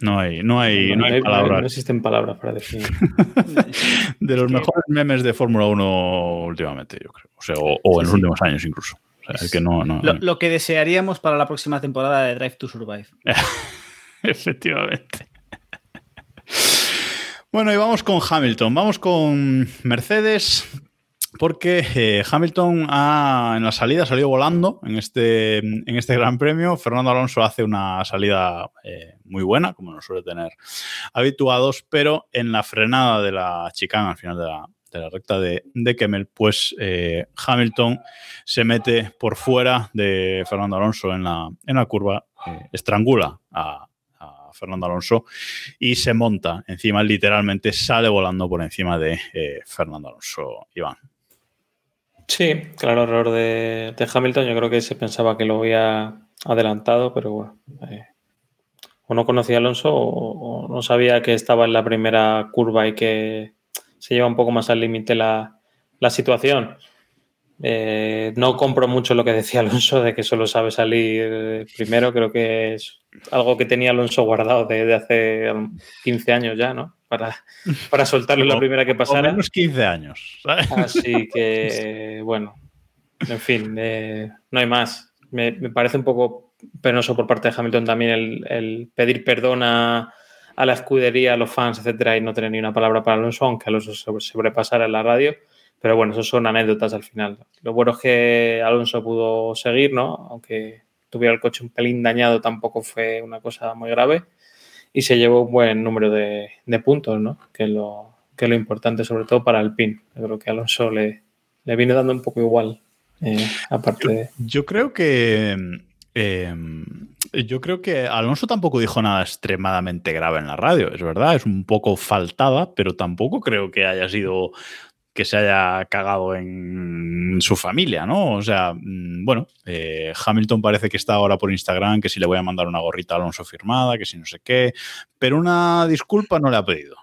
C: No hay, no hay, no hay
E: no
C: palabras.
E: existen palabras para definir.
C: de los
D: que-
C: mejores memes de Fórmula 1 últimamente, yo creo. O sea, o, o en los últimos años incluso. O sea, es que no, no,
D: Lo,
C: no.
D: lo que desearíamos para la próxima temporada de Drive to Survive.
C: Efectivamente. Bueno, y vamos con Hamilton. Vamos con Mercedes. Porque eh, Hamilton ha, en la salida ha salido volando en este, en este Gran Premio. Fernando Alonso hace una salida eh, muy buena, como nos suele tener habituados, pero en la frenada de la chicana al final de la, de la recta de, de Kemmel, pues eh, Hamilton se mete por fuera de Fernando Alonso en la, en la curva, estrangula a, Fernando Alonso y se monta encima, literalmente sale volando por encima de Fernando Alonso, Iván.
E: Sí, claro, error de, de Hamilton. Yo creo que se pensaba que lo había adelantado, pero bueno. eh, o no conocía a Alonso o, no sabía que estaba en la primera curva y que se lleva un poco más al límite la, la situación. Eh, no compro mucho lo que decía Alonso de que solo sabe salir primero. Creo que es algo que tenía Alonso guardado desde hace 15 años ya, ¿no? Para, para soltarlo la
C: O-
E: primera que pasara.
C: menos 15 años. ¿sabes?
E: Así que, bueno, en fin, eh, no hay más. Me, me parece un poco penoso por parte de Hamilton también el, el pedir perdón a, a la escudería, a los fans, etcétera, y no tener ni una palabra para Alonso, aunque Alonso sobrepasara en la radio. Pero bueno, eso son anécdotas al final. Lo bueno es que Alonso pudo seguir, ¿no? Aunque tuviera el coche un pelín dañado, tampoco fue una cosa muy grave. Y se llevó un buen número de, puntos, ¿no? Que es, lo, que lo importante, sobre todo para el PIN. Yo creo que Alonso le, le viene dando un poco igual, eh, aparte
C: yo, creo que. Em, yo creo que Alonso tampoco dijo nada extremadamente grave en la radio, es verdad, es un poco faltada, pero tampoco creo que haya sido que se haya cagado en su familia, ¿no? O sea, mm, bueno, eh, Hamilton parece que está ahora por Instagram, que si le voy a mandar una gorrita a Alonso firmada, que si no sé qué, pero una disculpa no le ha pedido.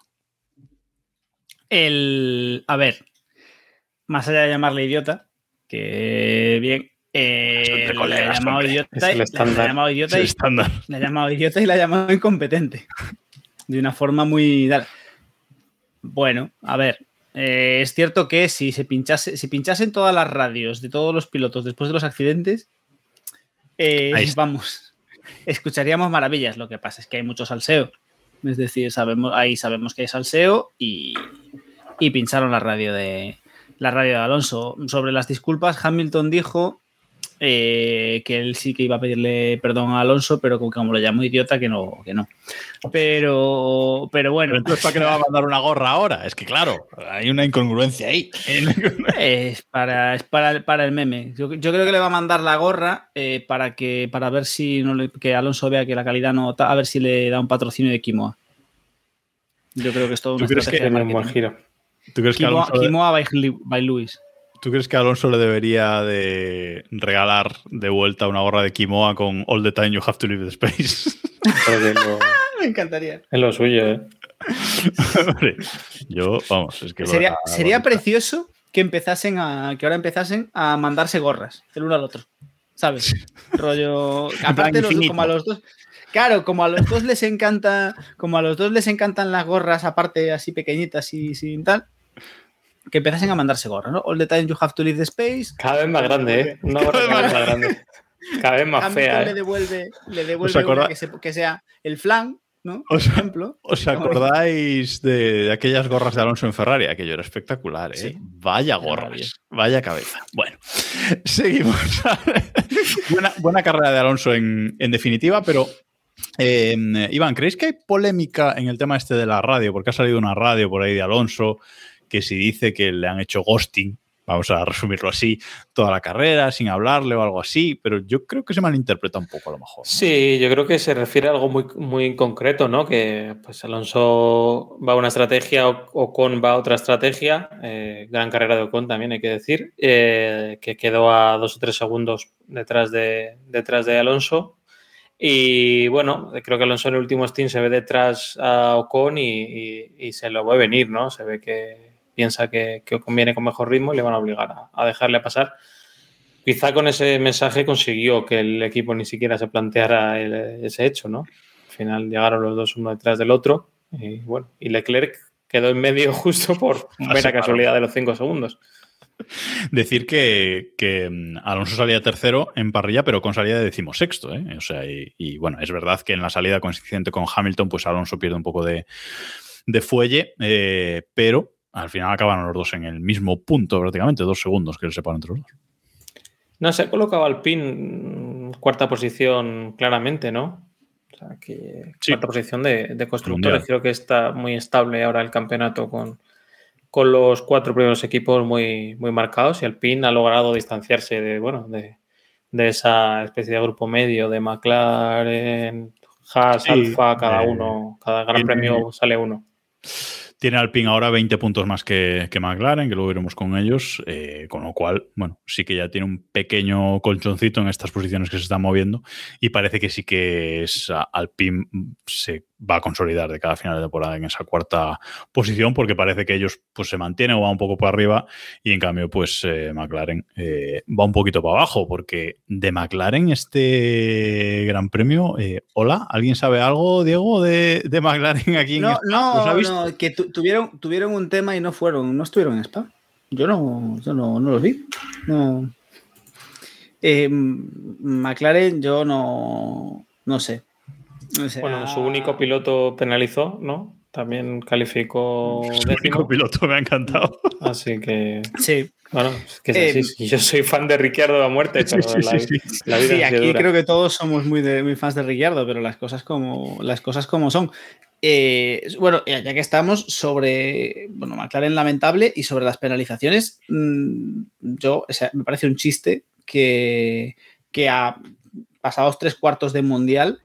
D: El, a ver, más allá de llamarle idiota, que bien, eh, le ha llamado idiota, llamado y, le ha llamado idiota y le ha llamado incompetente. De una forma muy... Bueno, a ver, eh, es cierto que si se pinchase, si pinchasen todas las radios de todos los pilotos después de los accidentes, eh, vamos, escucharíamos maravillas. Lo que pasa es que hay mucho salseo. Es decir, sabemos, ahí sabemos que hay salseo y, y pincharon la radio de la radio de Alonso. Sobre las disculpas, Hamilton dijo eh, que él sí que iba a pedirle perdón a Alonso, pero como, lo llamó idiota, que no, que no. Pero, pero bueno.
C: entonces, ¿para qué le va a mandar una gorra ahora? Es que claro, hay una incongruencia ahí.
D: es para, es para, para el meme. Yo, creo que le va a mandar la gorra eh, para que para ver si no le, que Alonso vea que la calidad no a ver si le da un patrocinio de Quimoa. Yo creo que es todo una estrategia de
E: buen giro.
D: ¿Tú crees que Alonso Quimoa by Luis.
C: ¿Tú crees que Alonso le debería de regalar de vuelta una gorra de Kimoa con All the time you have to leave the space?
D: Me encantaría.
E: Es lo suyo, ¿eh?
C: yo, vamos, es que...
D: Sería, sería precioso que empezasen a... que ahora empezasen a mandarse gorras el uno al otro. ¿Sabes? Rollo... Aparte, los, como a los dos... Claro, como a los dos les encanta, como a los dos les encantan las gorras aparte así pequeñitas y sin tal, que empezasen a mandarse gorras, ¿no? All the time you have to leave the space.
E: Cada vez más grande, ¿eh? Una gorra cada vez más grande. Cada vez más fea.
D: Le ¿eh? devuelve, le devuelve una que, sea el flan, ¿no?
C: Por ejemplo. ¿Os acordáis de, aquellas gorras de Alonso en Ferrari? Aquello era espectacular, ¿eh? Vaya gorras, vaya cabeza. Bueno, seguimos. buena, buena, carrera de Alonso en, en definitiva, pero eh, Iván, ¿creéis que hay polémica en el tema este de la radio? Porque ha salido una radio por ahí de Alonso que si dice que le han hecho ghosting, vamos a resumirlo así, toda la carrera sin hablarle o algo así, pero yo creo que se malinterpreta un poco a lo mejor.
E: Sí, yo creo que se refiere a algo muy, muy concreto, ¿no? Que pues Alonso va a una estrategia, Ocon va a otra estrategia, eh, gran carrera de Ocon también hay que decir, eh, que quedó a dos o tres segundos detrás de, detrás de Alonso. Y bueno, creo que Alonso en el último stint se ve detrás a Ocon y, se lo ve venir, ¿no? Se ve que, piensa que, conviene con mejor ritmo y le van a obligar a, dejarle pasar. Quizá con ese mensaje consiguió que el equipo ni siquiera se planteara ese hecho, ¿no? Al final llegaron los dos uno detrás del otro y bueno, y Leclerc quedó en medio justo por mera casualidad de los cinco segundos.
C: Decir que, mm, Alonso salía tercero en parrilla, pero con salida de decimosexto. ¿eh? O sea, y, bueno, es verdad que en la salida coincidente con Hamilton, pues Alonso pierde un poco de, fuelle, eh, pero al final acaban los dos en el mismo punto prácticamente, dos segundos que se separan entre los dos.
E: No, se ha colocado al pin cuarta posición claramente, ¿no? O sea, que cuarta posición de, constructores. Creo que está muy estable ahora el campeonato con, con los cuatro primeros equipos muy, muy marcados y el PIN ha logrado distanciarse de, bueno, de, esa especie de grupo medio de McLaren, Haas, Alfa, cada uno, cada gran premio sale uno.
C: Tiene Alpine ahora 20 puntos más que, que McLaren, que luego veremos con ellos, eh, con lo cual, bueno, sí que ya tiene un pequeño colchoncito en estas posiciones que se están moviendo y parece que sí que es Alpine se va a consolidar de cada final de temporada en esa cuarta posición porque parece que ellos pues se mantienen o van un poco por arriba y en cambio pues eh, McLaren eh, va un poquito para abajo porque de McLaren este gran premio eh, hola ¿alguien sabe algo Diego de, de McLaren aquí
D: no, no, no, que tuvieron, tuvieron un tema y no fueron no estuvieron en Spa yo no, yo no, no los vi no McLaren yo no no sé
E: bueno, su único piloto penalizó, ¿no? también calificó
C: Su
E: décimo.
C: único piloto me ha encantado.
E: Así que,
D: Sí,
E: bueno, es que es
D: Eh.
E: Yo soy fan de Ricciardo a muerte,
C: Sí,
E: pero
C: sí,
E: la,
C: sí, sí.
E: la vida
D: Sí, aquí
E: dura.
D: creo que todos somos muy, de, muy fans de Ricciardo, pero las cosas como, las cosas como son. Eh, bueno, ya ya que estamos sobre, bueno, McLaren lamentable y sobre las penalizaciones, mm, yo, o sea, me parece un chiste que, que a pasados tres cuartos de mundial,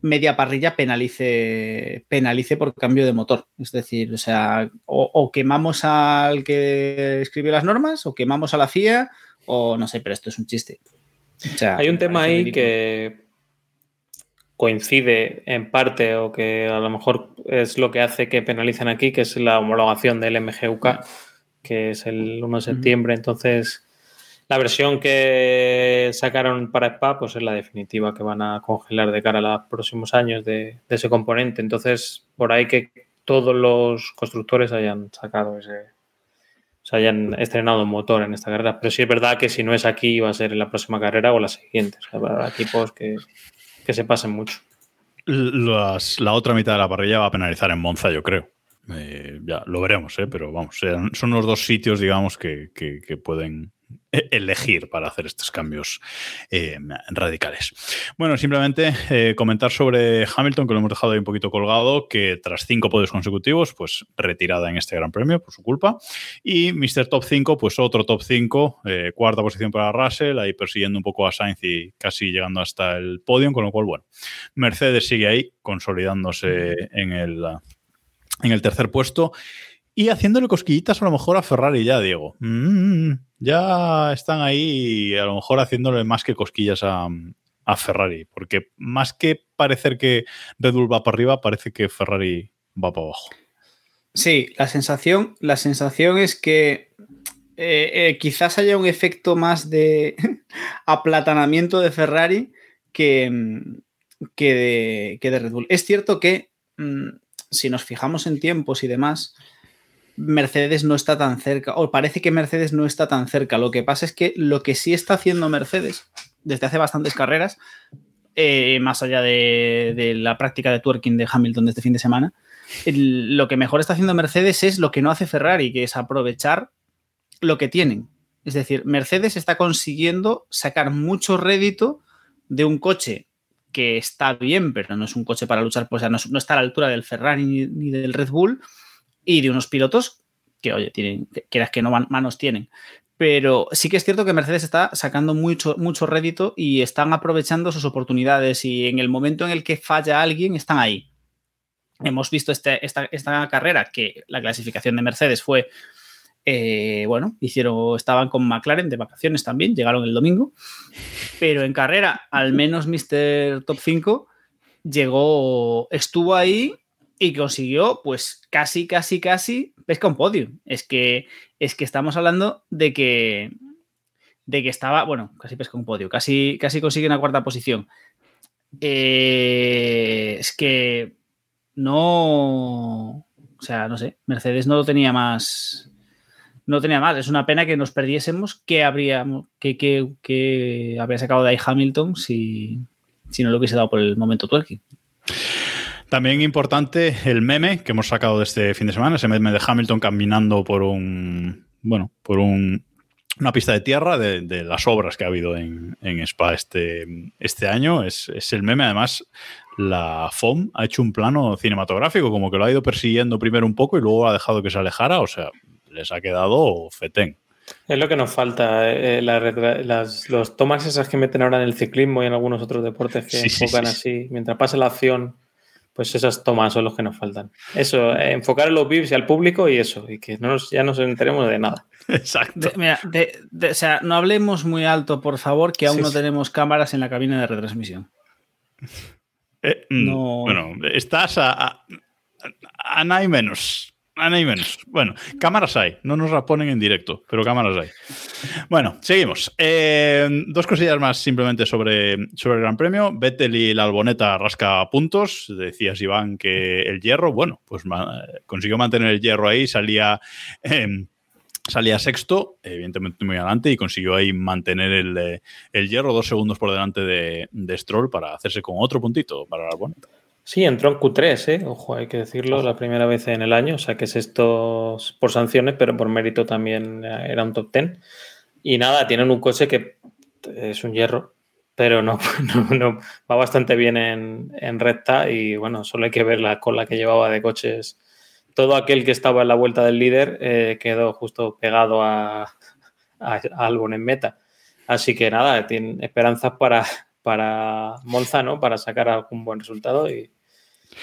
D: media parrilla penalice, penalice por cambio de motor. Es decir, o sea, o, o quemamos al que escribió las normas, o quemamos a la FIA, o no sé, pero esto es un chiste. O sea,
E: Hay un tema ahí
D: ridículo.
E: que coincide en parte o que a lo mejor es lo que hace que penalicen aquí, que es la homologación del MGUK, que es el 1 de septiembre. Entonces, la versión que sacaron para Spa, pues es la definitiva que van a congelar de cara a los próximos años de, de ese componente. Entonces, por ahí que todos los constructores hayan sacado ese, se hayan estrenado un motor en esta carrera. Pero sí es verdad que si no es aquí, va a ser en la próxima carrera o la siguiente. O sea, para equipos que, que se pasen mucho.
C: Las- la otra mitad de la parrilla va a penalizar en Monza, yo creo. Eh, ya lo veremos, ¿eh? pero vamos, son los dos sitios, digamos, que, que- pueden elegir para hacer estos cambios eh, radicales. Bueno, simplemente eh, comentar sobre Hamilton, que lo hemos dejado ahí un poquito colgado, que tras cinco podios consecutivos, pues retirada en este Gran Premio por su culpa. Y Mr. Top 5, pues otro top 5, eh, cuarta posición para Russell, ahí persiguiendo un poco a Sainz y casi llegando hasta el podio, con lo cual, bueno, Mercedes sigue ahí, consolidándose en el, en el tercer puesto y haciéndole cosquillitas a lo mejor a Ferrari ya, Diego. Mm, ya están ahí a lo mejor haciéndole más que cosquillas a, a Ferrari, porque más que parecer que Red Bull va para arriba, parece que Ferrari va para abajo.
D: Sí, la sensación, la sensación es que eh, eh, quizás haya un efecto más de aplatanamiento de Ferrari que, mm, que, de, que de Red Bull. Es cierto que mm, si nos fijamos en tiempos y demás, Mercedes no está tan cerca, o parece que Mercedes no está tan cerca. Lo que pasa es que lo que sí está haciendo Mercedes desde hace bastantes carreras, eh, más allá de, la práctica de twerking de Hamilton de este fin de semana, lo que mejor está haciendo Mercedes es lo que no hace Ferrari, que es aprovechar lo que tienen. Es decir, Mercedes está consiguiendo sacar mucho rédito de un coche que está bien, pero no es un coche para luchar, pues, o sea, no, no está a la altura del Ferrari ni del Red Bull, y de unos pilotos que, oye, tienen, quieras que no man- manos tienen. Pero sí que es cierto que Mercedes está sacando mucho, mucho rédito y están aprovechando sus oportunidades y en el momento en el que falla alguien están ahí. Hemos visto este- esta, esta carrera que la clasificación de Mercedes fue, eh, bueno, hicieron, estaban con McLaren de vacaciones también, llegaron el domingo, pero en carrera, al menos Mr. Top 5 llegó, estuvo ahí y consiguió, pues casi, casi, casi pesca un podio. Es que, es que estamos hablando de que, de que estaba, bueno, casi pesca un podio, casi, casi consigue una cuarta posición. Eh, es que no, o sea, no sé, Mercedes no lo tenía más, no tenía más. Es una pena que nos perdiésemos que habríamos, que, que, que habría sacado de ahí Hamilton si, si no lo hubiese dado por el momento twerking.
C: También importante el meme que hemos sacado de este fin de semana, ese meme de Hamilton caminando por un, bueno, por un, una pista de tierra de, de las obras que ha habido en, en Spa este, este año. Es, es, el meme, además, la FOM ha hecho un plano cinematográfico, como que lo ha ido persiguiendo primero un poco y luego ha dejado que se alejara, o sea, les ha quedado fetén.
E: Es lo que nos falta, eh, la, las, los tomas esas que meten ahora en el ciclismo y en algunos otros deportes que sí, enfocan sí, sí, así, mientras pasa la acción, pues esas tomas son los que nos faltan. Eso, eh, enfocar en los VIPs y al público y eso, y que no nos, ya nos enteremos de nada.
C: Exacto.
D: De, mira, de, de, o sea, no hablemos muy alto, por favor, que aún no tenemos cámaras en la cabina de retransmisión.
C: Eh, no. Bueno, estás a, a, a nada y menos. Menos. Bueno, cámaras hay. No nos la ponen en directo, pero cámaras hay. Bueno, seguimos. Eh, dos cosillas más simplemente sobre, sobre el Gran Premio. Vettel y la Alboneta rasca puntos. Decías, Iván, que el hierro, bueno, pues consiguió mantener el hierro ahí. Salía... Eh, salía sexto, evidentemente muy adelante, y consiguió ahí mantener el, el hierro dos segundos por delante de, de, Stroll para hacerse con otro puntito para la Alboneta.
E: Sí, entró en Q3, ¿eh? Ojo, hay que decirlo, la primera vez en el año. O sea, que es esto por sanciones, pero por mérito también era un top 10. Y nada, tienen un coche que es un hierro, pero no, no, va bastante bien en, en, recta. Y bueno, solo hay que ver la cola que llevaba de coches. Todo aquel que estaba en la vuelta del líder eh, quedó justo pegado a, a, a Albon en meta. Así que nada, tienen esperanzas para, para Monza, ¿no? Para sacar algún buen resultado y,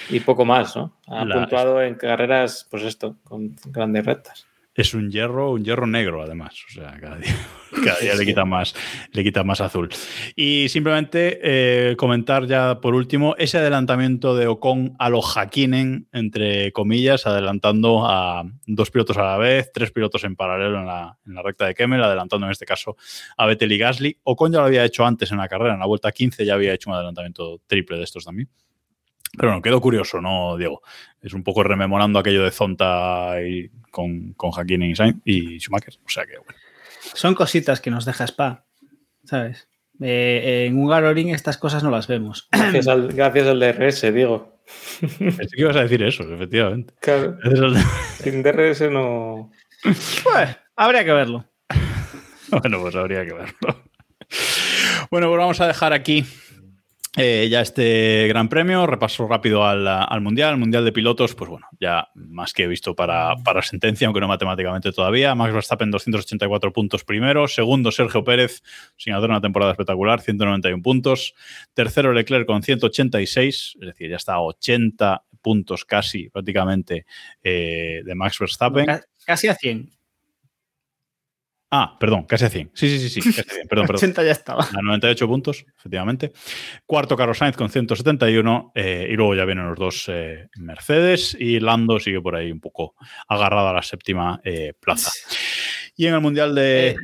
E: y poco más, ¿no? Ha
C: La-
E: puntuado en carreras, pues esto, con grandes rectas.
C: Es un hierro, un hierro negro, además. O sea, cada día, cada día le, quita más, le quita más azul. Y simplemente eh, comentar ya por último ese adelantamiento de Ocon a los Hakkinen, entre comillas, adelantando a dos pilotos a la vez, tres pilotos en paralelo en la, en la recta de Kemmel, adelantando en este caso a Vettel y Gasly. Ocon ya lo había hecho antes en la carrera, en la vuelta 15 ya había hecho un adelantamiento triple de estos también. Pero bueno, quedó curioso, ¿no, Diego? Es un poco rememorando aquello de Zonta y con, con Hakkinen y Sainz y Schumacher. O sea que, bueno.
D: Son cositas que nos deja Spa, ¿sabes? Eh, en un Garoring estas cosas no las vemos.
E: Gracias al, gracias al DRS, digo.
C: Pensé que ibas a decir eso, efectivamente.
E: Claro,
C: Gracias al-
E: sin DRS no.
D: Bueno, habría que verlo.
C: Bueno, pues habría que verlo. Bueno, pues vamos a dejar aquí eh, ya este gran premio. Repaso rápido al, al Mundial. El Mundial de Pilotos, pues bueno, ya más que visto para, para sentencia, aunque no matemáticamente todavía. Max Verstappen, 284 puntos primero. Segundo, Sergio Pérez, sin hacer una temporada espectacular, 191 puntos. Tercero, Leclerc con 186, es decir, ya está a 80 puntos casi prácticamente eh, de Max Verstappen.
D: Ca- Casi a 100.
C: Ah, perdón, casi a 100. Sí, sí, sí, sí, casi a 100. Perdón, perdón.
D: 80 ya estaba.
C: A 98 puntos, efectivamente. Cuarto, Carlos Sainz con 171. eh, y luego ya vienen los dos eh, Mercedes. Y Lando sigue por ahí un poco agarrado a la séptima eh, plaza. Y en el Mundial de.
D: Eh.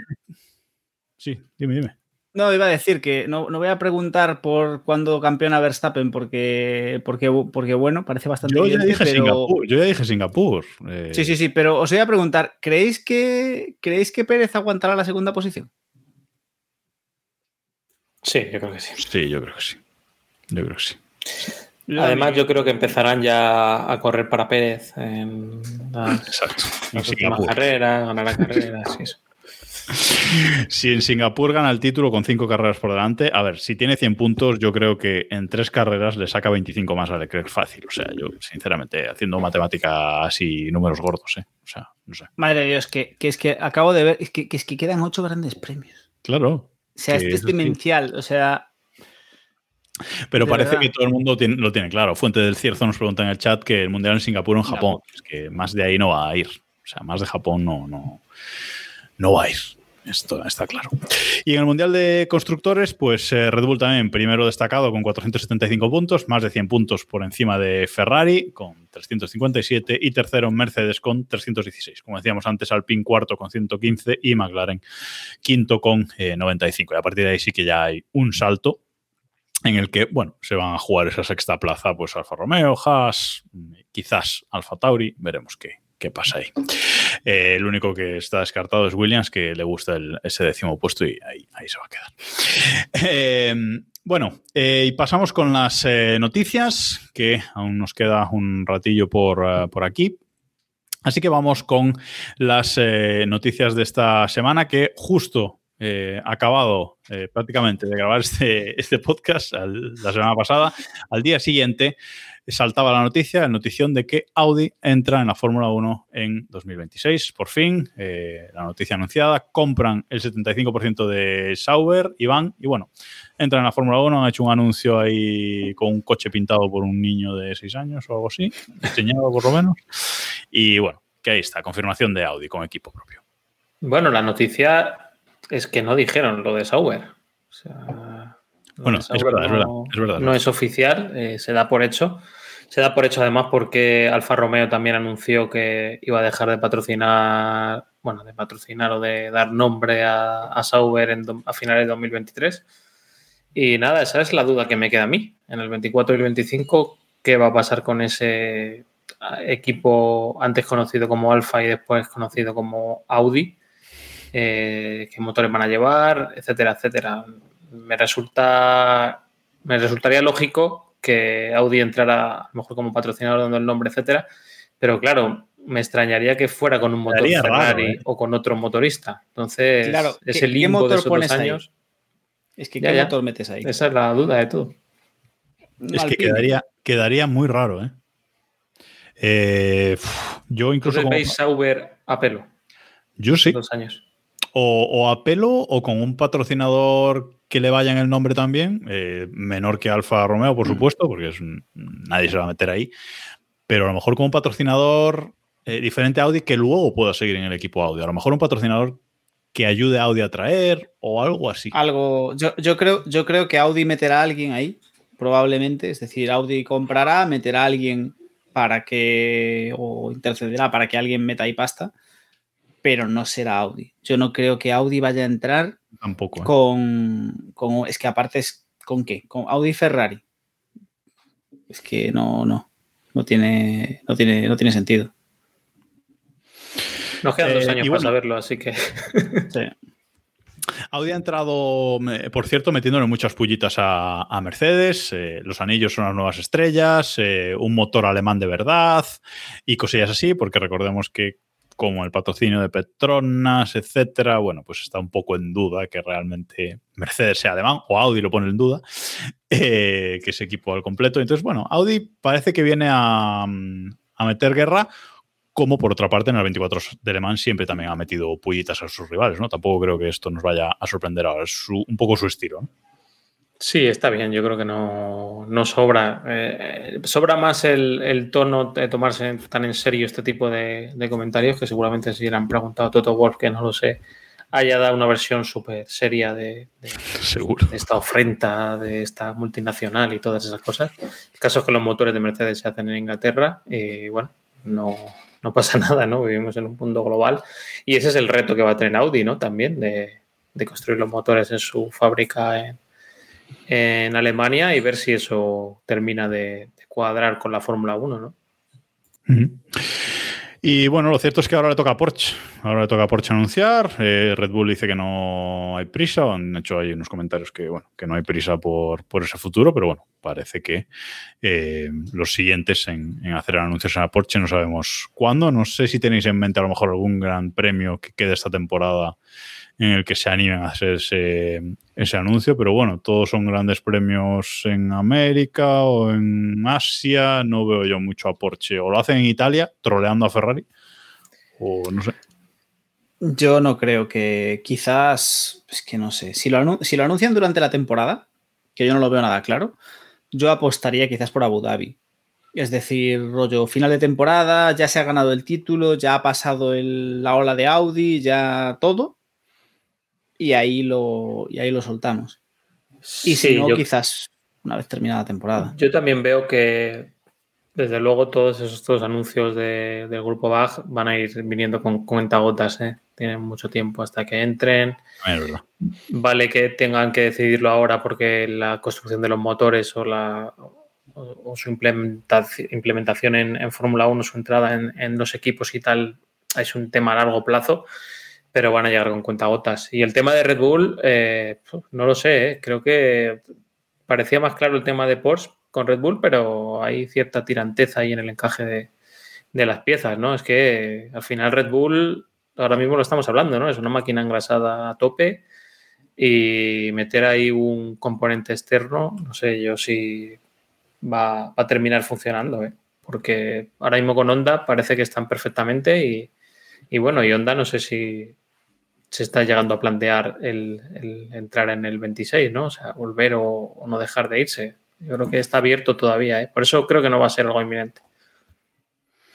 C: Sí, dime, dime.
D: No, iba a decir que no, no voy a preguntar por cuándo campeona Verstappen, porque, porque, porque bueno, parece bastante
C: Yo ya dije
D: pero-
C: Singapur. Yo ya dije Singapur. eh,
D: Sí, sí, sí, pero os voy a preguntar, ¿creéis que, ¿creéis que Pérez aguantará la segunda posición?
E: Sí, yo creo que sí.
C: Sí, yo creo que sí. Yo creo que sí.
E: Además, yo creo que empezarán ya a correr para Pérez en las,
C: Exacto. En
E: las últimas carreras, ganará carreras y eso.
C: Si en Singapur gana el título con cinco carreras por delante, a ver, si tiene 100 puntos, yo creo que en tres carreras le saca 25 más a Leclerc fácil. O sea, yo, sinceramente, haciendo matemática así, números gordos, ¿eh? O sea, no sé.
D: Madre de Dios, que, que es que acabo de ver, es que, que es que quedan ocho grandes premios.
C: Claro.
D: O sea, este es
C: sí.
D: demencial, o sea,
C: Pero
D: De
C: parece
D: verdad.
C: que todo el mundo tiene- lo tiene claro. Fuente del Cierzo nos pregunta en el chat que el Mundial en Singapur o en Japón. Es que más de ahí no va a ir. O sea, más de Japón no, no, no va a ir. Esto está claro. Y en el Mundial de Constructores, pues eh, Red Bull también primero destacado con 475 puntos, más de 100 puntos por encima de Ferrari con 357 y tercero Mercedes con 316. Como decíamos antes, Alpine cuarto con 115 y McLaren quinto con eh, 95. Y a partir de ahí sí que ya hay un salto en el que, bueno, se van a jugar esa sexta plaza, pues Alfa Romeo, Haas, quizás Alfa Tauri, veremos qué, qué pasa ahí. Eh, el único que está descartado es Williams, que le gusta ese décimo puesto y ahí, se va a quedar. Eh, bueno, eh, y pasamos con las eh, noticias, que aún nos queda un ratillo por, por aquí. Así que vamos con las noticias de esta semana que justo eh, acabado eh, prácticamente de grabar este, este podcast al- la semana pasada, al día siguiente saltaba la noticia, la notición de que Audi entra en la Fórmula 1 en 2026. Por fin, eh, la noticia anunciada, compran el 75% de Sauber y van, y bueno, entran en la Fórmula 1, han hecho un anuncio ahí con un coche pintado por un niño de 6 años o algo así, diseñado por lo menos. Y bueno, que ahí está, confirmación de Audi con equipo propio.
E: Bueno, la noticia es que no dijeron lo de Sauber. O sea,
C: Bueno,
E: de
C: es verdad, es
E: no-
C: verdad, es verdad.
E: No es oficial, eh, se da por hecho. Se da por hecho además porque Alfa Romeo también anunció que iba a dejar de patrocinar, bueno, de patrocinar o de dar nombre a, a Sauber en do- a finales de 2023. Y nada, esa es la duda que me queda a mí. En el 24 y el 25, ¿qué va a pasar con ese equipo antes conocido como Alfa y después conocido como Audi? Eh, ¿Qué motores van a llevar? Etcétera, etcétera. Me resulta. Me resultaría lógico que Audi entrara a lo mejor como patrocinador dando el nombre, etcétera. Pero claro, me extrañaría que fuera con un motor Ferrari
C: raro, ¿eh?
E: o con otro motorista. Entonces,
D: Claro, ¿qué-
E: ese
D: qué
E: limbo
D: motor
E: de esos dos
D: pones ahí?
E: años,
D: Es que
E: Ya,
D: ¿qué
E: ya.
D: motor metes ahí?
E: esa es la duda de todo.
C: Es que quedaría, quedaría muy raro, ¿eh? Eh, yo incluso como-
E: veis Sauber a pelo,
C: yo sí,
E: dos años.
C: O, o a pelo o con un patrocinador que le vaya en el nombre también, eh, menor que Alfa Romeo, por supuesto, porque es un- nadie se va a meter ahí, pero a lo mejor con un patrocinador eh, diferente a Audi que luego pueda seguir en el equipo Audi. A lo mejor un patrocinador que ayude a Audi a traer o algo así.
D: Algo. Yo, yo creo, yo creo que Audi meterá a alguien ahí, probablemente. Es decir, Audi comprará, meterá a alguien para que. o intercederá para que alguien meta ahí pasta. Pero no será Audi. Yo no creo que Audi vaya a entrar
C: Tampoco. ¿eh?
D: con, con- Es que aparte es. ¿Con qué? Con Audi y Ferrari. Es que no, no. No tiene, no tiene, no tiene sentido.
E: Nos quedan dos
C: Eh,
E: años para saberlo, así que
D: Sí.
C: Audi ha entrado, por cierto, metiéndole muchas pullitas a, a Mercedes. eh, los anillos son las nuevas estrellas, eh, un motor alemán de verdad y cosillas así, porque recordemos que como el patrocinio de Petronas, etcétera, bueno, pues está un poco en duda que realmente Mercedes sea alemán, o Audi lo pone en duda, eh, que ese equipo al completo. Entonces, bueno, Audi parece que viene a, a meter guerra, como por otra parte en el 24 de Le siempre también ha metido pullitas a sus rivales, ¿no? Tampoco creo que esto nos vaya a sorprender ahora, es su- un poco su estilo, ¿no?
E: Sí, está bien. Yo creo que no, no sobra. Eh, sobra más el, el tono de tomarse tan en serio este tipo de, de comentarios que seguramente si le han preguntado a Toto Wolf, que no lo sé, haya dado una versión súper seria de, de-
C: Seguro.
E: de esta ofrenda, de esta multinacional y todas esas cosas. El caso es que los motores de Mercedes se hacen en Inglaterra y bueno, no, no pasa nada, ¿no? Vivimos en un mundo global y ese es el reto que va a tener Audi, ¿no? También de, de construir los motores en su fábrica en, en Alemania y ver si eso termina de, cuadrar con la Fórmula 1, ¿no?
C: Y bueno, lo cierto es que ahora le toca a Porsche. Ahora le toca a Porsche anunciar. Eh, Red Bull dice que no hay prisa. Han hecho ahí unos comentarios que, bueno, que no hay prisa por, por ese futuro, pero bueno, parece que eh, los siguientes en, en hacer anuncios la Porsche no sabemos cuándo. No sé si tenéis en mente a lo mejor algún gran premio que quede esta temporada en el que se animen a hacer ese, anuncio, pero bueno, todos son grandes premios en América o en Asia, no veo yo mucho a Porsche, o lo hacen en Italia, troleando a Ferrari, o no sé.
D: Yo no creo que quizás, es que no sé, si lo, anuncian durante la temporada, que yo no lo veo nada claro, yo apostaría quizás por Abu Dhabi. Es decir, rollo, final de temporada, ya se ha ganado el título, ya ha pasado la ola de Audi, ya todo, y ahí lo, y ahí lo soltamos. Y si no,
E: yo-
D: quizás una vez terminada la temporada.
E: Yo también veo que, desde luego, todos estos anuncios de- del grupo BAG van a ir viniendo con cuentagotas. ¿eh? Tienen mucho tiempo hasta que entren.
C: Verdad.
E: Vale que tengan que decidirlo ahora porque la construcción de los motores o, la, o, o su implementaci- implementación en, en Fórmula 1, su entrada en, en los equipos y tal, es un tema a largo plazo, pero van a llegar con cuentagotas. Y el tema de Red Bull, eh, no lo sé, ¿eh? creo que parecía más claro el tema de Porsche con Red Bull, pero hay cierta tiranteza ahí en el encaje de, de las piezas, ¿no? Es que al final Red Bull, ahora mismo lo estamos hablando, ¿no? Es una máquina engrasada a tope y meter ahí un componente externo, no sé yo si va, va a terminar funcionando, ¿eh? Porque ahora mismo con Honda parece que están perfectamente y, y bueno, y Honda no sé si se está llegando a plantear el, el entrar en el 26, ¿no? O sea, volver o, o no dejar de irse. Yo creo que está abierto todavía, ¿eh? Por eso creo que no va a ser algo inminente.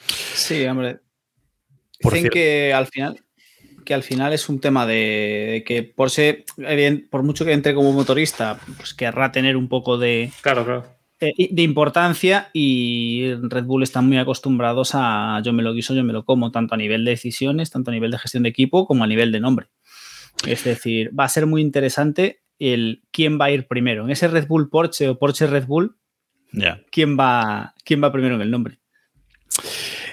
D: Sí, hombre.
C: Por
D: Dicen
C: cierto.
D: que al final que al final es un tema de, de que Porsche, por mucho que entre como motorista, pues querrá tener un poco de,
E: Claro, claro.
D: Eh, de importancia y Red Bull están muy acostumbrados a yo me lo guiso, yo me lo como, tanto a nivel de decisiones, tanto a nivel de gestión de equipo como a nivel de nombre. Es decir, va a ser muy interesante el quién va a ir primero. En ese Red Bull Porsche o Porsche Red Bull,
C: Ya.
D: quién va, quién va primero en el nombre.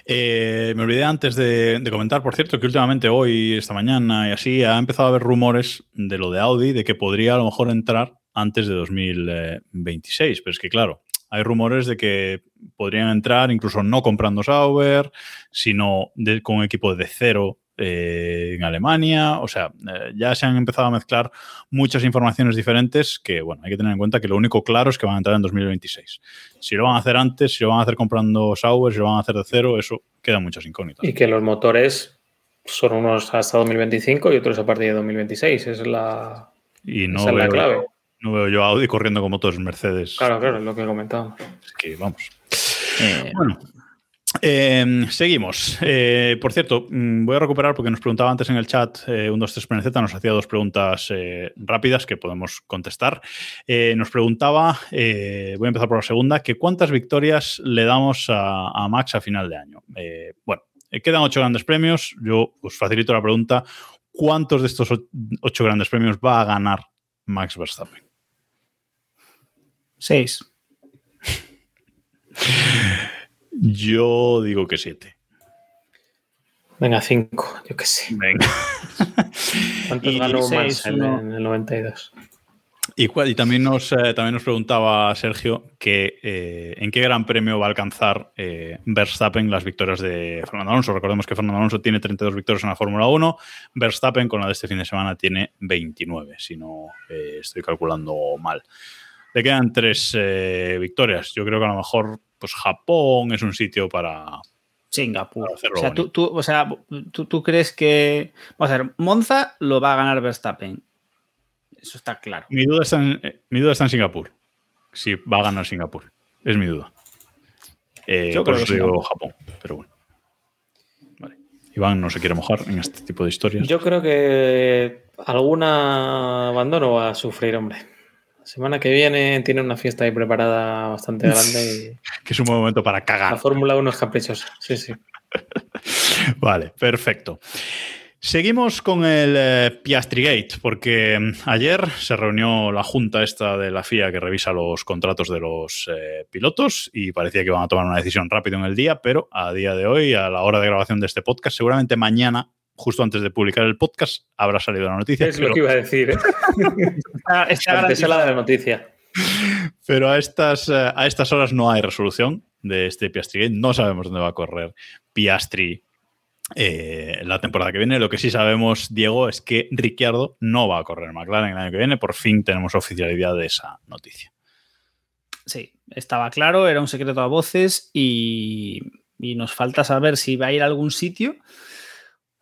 C: Eh, me olvidé antes de, de comentar, por cierto, que últimamente hoy, esta mañana y así, ha empezado a haber rumores de lo de Audi, de que podría a lo mejor entrar antes de 2026. Pero es que, claro, hay rumores de que podrían entrar incluso no comprando Sauber, sino de- con un equipo de cero eh, en Alemania. O sea, eh, ya se han empezado a mezclar muchas informaciones diferentes que, bueno, hay que tener en cuenta que lo único claro es que van a entrar en 2026. Si lo van a hacer antes, si lo van a hacer comprando Sauber, si lo van a hacer de cero, eso queda muchas incógnitas.
E: Y que los motores son unos hasta 2025 y otros a partir de 2026. Esa es la,
C: Y no
E: esa es la clave.
C: No veo yo a Audi corriendo como todos Mercedes.
E: Claro, claro, es lo que comentábamos.
C: Es que vamos.
D: Eh,
C: Bueno, eh, seguimos. Eh, por cierto, mm, voy a recuperar porque nos preguntaba antes en el chat eh, un 2 3 PNZ, nos hacía dos preguntas eh, rápidas que podemos contestar. Nos preguntaba, voy a empezar por la segunda, que cuántas victorias le damos a, a Max a final de año. Bueno, quedan ocho grandes premios. Yo os facilito la pregunta: ¿cuántos de estos ocho grandes premios va a ganar Max Verstappen?
D: Seis.
C: Yo digo que siete.
E: Venga, 5, yo qué sé.
C: Venga.
E: ¿Cuántos
C: Y
E: ganó
D: seis,
E: Mansell
D: uno.
E: en el 92?
C: Y, cuál- y también, nos, eh, también nos preguntaba Sergio que eh, en qué gran premio va a alcanzar eh, Verstappen las victorias de Fernando Alonso. Recordemos que Fernando Alonso tiene 32 victorias en la Fórmula 1, Verstappen con la de este fin de semana tiene 29, si no eh, estoy calculando mal. Le quedan tres eh, victorias. Yo creo que a lo mejor pues Japón es un sitio para...
D: Singapur. O sea, tú, tú- o sea, tú, tú crees que. Vamos a ver, Monza lo va a ganar Verstappen. Eso está claro.
C: Mi duda está en, eh, mi duda está en Singapur. Si va a ganar Singapur. Es mi duda. Eh,
D: Yo
C: por
D: creo
C: eso
D: que
C: digo Japón. Pero bueno. Vale. Iván no se quiere mojar en este tipo de historias.
E: Yo creo que alguna abandono va a sufrir, hombre. La semana que viene tiene una fiesta ahí preparada bastante grande
C: Que es un buen momento para
E: y la
C: cagar.
E: Fórmula 1 es caprichosa. Sí, sí.
C: Vale, perfecto. Seguimos con el eh, Piastri Gate, porque mm, ayer se reunió la junta esta de la FIA que revisa los contratos de los eh, pilotos y parecía que iban a tomar una decisión rápido en el día, pero a día de hoy, a la hora de grabación de este podcast, seguramente mañana, justo antes de publicar el podcast, habrá salido la noticia.
E: Es
C: pero-
E: lo que iba a decir. ¿eh?
D: Está,
E: de la noticia.
C: Pero a estas, eh, a estas horas no hay resolución de este Piastri Gate. No sabemos dónde va a correr Piastri eh, la temporada que viene. Lo que sí sabemos, Diego, es que Ricciardo no va a correr en McLaren el año que viene. Por fin tenemos oficialidad de esa noticia.
D: Sí, estaba claro, era un secreto a voces y, y nos falta saber si va a ir a algún sitio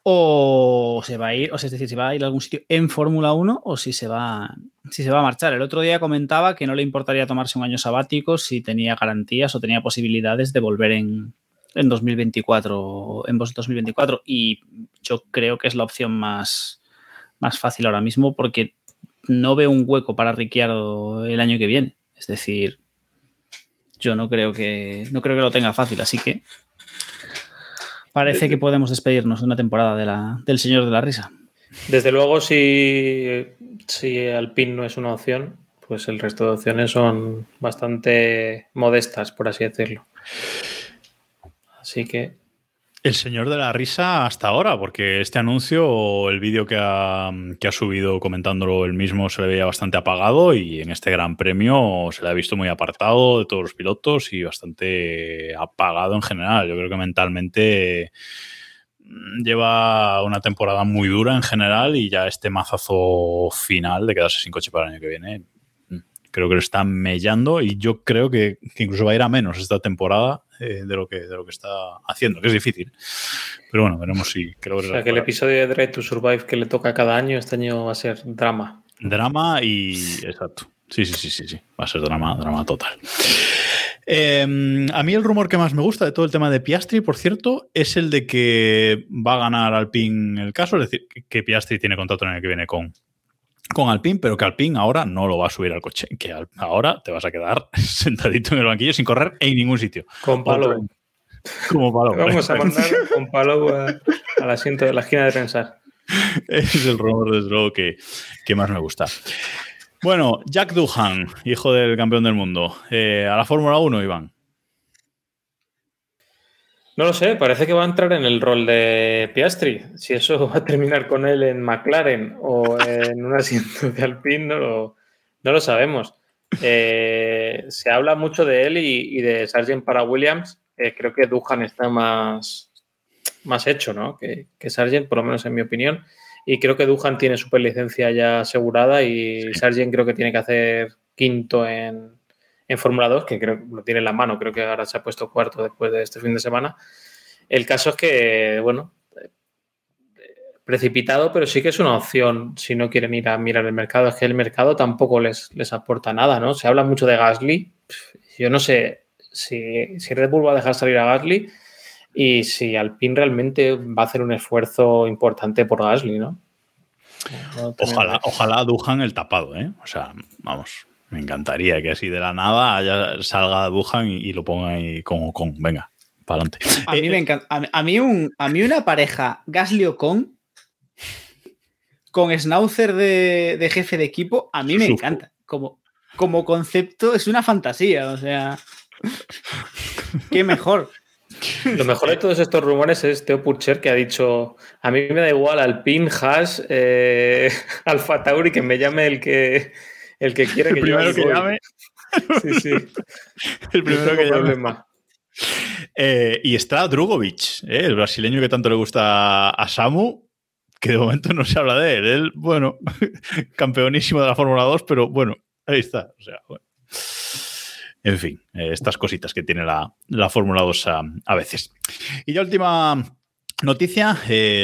D: o se va a ir, o sea, es decir, si va a ir a algún sitio en Fórmula 1 o si se va si se va a marchar. El otro día comentaba que no le importaría tomarse un año sabático si tenía garantías o tenía posibilidades de volver en, en 2024 en 2024 y yo creo que es la opción más más fácil ahora mismo porque no veo un hueco para Ricciardo el año que viene. Es decir, yo no creo que no creo que lo tenga fácil, así que parece que podemos despedirnos de una temporada de la, del señor de la risa.
E: Desde luego, si, si Alpine no es una opción, pues el resto de opciones son bastante modestas, por así decirlo. Así que
C: El señor de la risa hasta ahora, porque este anuncio el vídeo que ha, que ha subido comentándolo él mismo se le veía bastante apagado y en este gran premio se le ha visto muy apartado de todos los pilotos y bastante apagado en general. Yo creo que mentalmente mm, lleva una temporada muy dura en general y ya este mazazo final de quedarse sin coche para el año que viene creo que lo está mellando y yo creo que, que incluso va a ir a menos esta temporada eh, de, lo que, de lo que está haciendo, que es difícil. Pero bueno, veremos si creo que,
E: o sea, que el episodio de Drive to Survive que le toca cada año, este año va a ser drama.
C: Drama y. Exacto. Sí, sí, sí, sí, sí. Va a ser drama, drama total. Eh, a mí el rumor que más me gusta de todo el tema de Piastri, por cierto, es el de que va a ganar Alpine el caso, es decir, que Piastri tiene contrato en el que viene con, con Alpine, pero que Alpine ahora no lo va a subir al coche, que ahora te vas a quedar sentadito en el banquillo sin correr en ningún sitio.
E: Con palo.
C: Como palo.
E: Vamos a mandar con palo a- al asiento de la esquina de pensar.
C: es el rumor, desde luego, que, que más me gusta. Bueno, Jack Duhan, hijo del campeón del mundo. Eh, a la Fórmula 1, Iván.
E: No lo sé, parece que va a entrar en el rol de Piastri. Si eso va a terminar con él en McLaren o en un asiento de Alpine, no lo, no lo sabemos. Eh, se habla mucho de él y, y de Sargent para Williams. Eh, creo que Duhan está más, más hecho, ¿no? Que, que Sargent, por lo menos en mi opinión. Y creo que Duhan tiene superlicencia ya asegurada y. Sargent creo que tiene que hacer quinto en, en Fórmula 2, que creo lo tiene en la mano. Creo que ahora se ha puesto cuarto después de este fin de semana. El caso es que, bueno, eh, precipitado, pero sí que es una opción si no quieren ir a mirar el mercado. Es que el mercado tampoco les, les aporta nada, ¿no? Se habla mucho de Gasly. Yo no sé si, si Red Bull va a dejar salir a Gasly y si Alpine realmente va a hacer un esfuerzo importante por Gasly, ¿no?
C: Ojalá, ojalá Duhan el tapado, ¿eh? O sea, vamos, me encantaría que así de la nada haya- salga Duhan y, y lo ponga ahí con Ocon. Venga, para adelante.
D: A mí me encanta. A mí, a mí un, a mí una pareja Gasly Ocon con Schnauzer de, de jefe de equipo, a mí me
C: Sufo.
D: encanta. Como, como concepto es una fantasía, o sea. Qué mejor.
E: Lo mejor de todos estos rumores es Teo Purcher que ha dicho: A mí me da igual Alpine, Haas, eh, Alfa Tauri, que me llame el que, el que quiera que yo ahí voy". Sí, sí.
C: el primero que llame.
E: problema.
C: Eh, y está Drugovic, ¿eh? el brasileño que tanto le gusta a Samu, que de momento no se habla de él. Él, bueno, campeonísimo de la Fórmula 2, pero bueno, ahí está. O sea, bueno. En fin, eh, estas cositas que tiene la, la Fórmula 2 a, a veces. Y ya última noticia,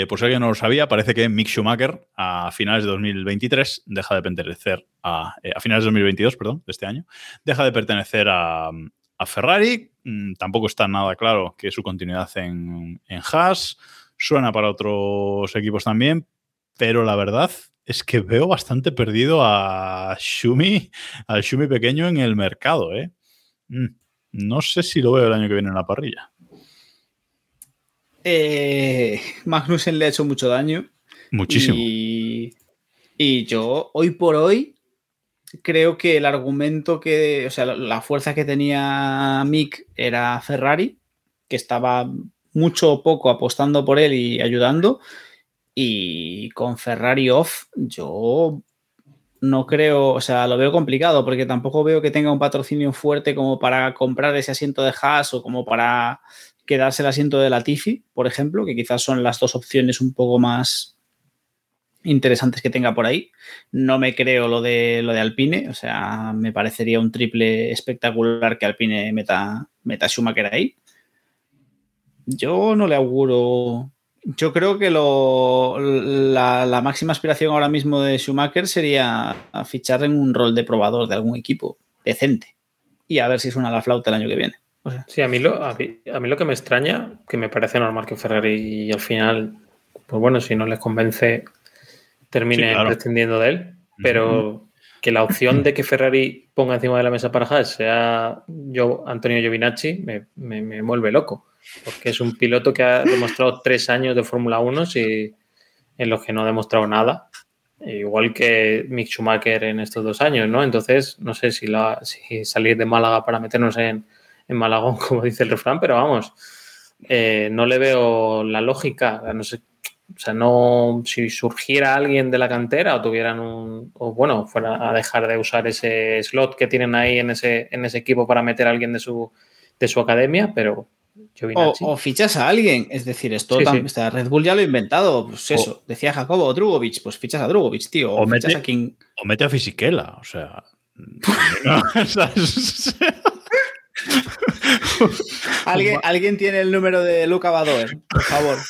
C: por si alguien no lo sabía, parece que Mick Schumacher a finales de 2023 deja de pertenecer a, eh, a finales de 2022, perdón, de este año, deja de pertenecer a, a Ferrari. Mm, tampoco está nada claro que su continuidad en, en Haas. Suena para otros equipos también, pero la verdad es que veo bastante perdido a Shumi, al Shumi pequeño en el mercado. ¿eh? Mm, No sé si lo veo el año que viene en la parrilla.
D: Eh, Magnussen le ha hecho mucho daño.
C: Muchísimo.
D: Y, y yo, hoy por hoy, creo que el argumento que, o sea, la- fuerza que tenía Mick era Ferrari, que estaba mucho o poco apostando por él y ayudando. Y con Ferrari off, yo no creo, o sea, lo veo complicado porque tampoco veo que tenga un patrocinio fuerte como para comprar ese asiento de Haas o como para quedarse el asiento de Latifi, por ejemplo, que quizás son las dos opciones un poco más interesantes que tenga por ahí. No me creo lo de lo de Alpine, o sea, me parecería un triple espectacular que Alpine meta, meta Schumacher ahí. Yo no le auguro. Yo creo que lo, la, máxima aspiración ahora mismo de Schumacher sería fichar en un rol de probador de algún equipo decente y a ver si suena la flauta el año que viene.
E: Sí, a mí, lo, a, mí, a mí lo que me extraña, que me parece normal que Ferrari al final, pues bueno, si no les convence, termine
C: Sí, claro.
E: prescindiendo de él, pero que la opción de que Ferrari ponga encima de la mesa para Haas sea yo, Antonio Giovinacci, me, me, me vuelve loco, porque es un piloto que ha demostrado tres años de Fórmula 1 y en los que no ha demostrado nada. Igual que Mick Schumacher en estos dos años, ¿no? Entonces, no sé si, la, si salir de Málaga para meternos en, en Malagón, como dice el refrán, pero vamos, eh, no le veo la lógica. No sé, o sea, no, si surgiera alguien de la cantera o tuvieran un, o bueno, fuera a dejar de usar ese slot que tienen ahí en ese, en ese equipo para meter a alguien de su, de su academia, pero
D: o, o fichas a alguien, es decir, esto
E: Sí, sí.
D: o sea, Red Bull ya lo ha inventado, pues eso, decía Jacobo, o Drugovic, pues fichas a Drugovic, tío, o,
C: O
D: fichas
C: mete-
D: a quien...
C: O mete a Fisichella, o sea. no, ¿sabes?
D: ¿Alguien, alguien tiene el número de Luca Badoer, por favor.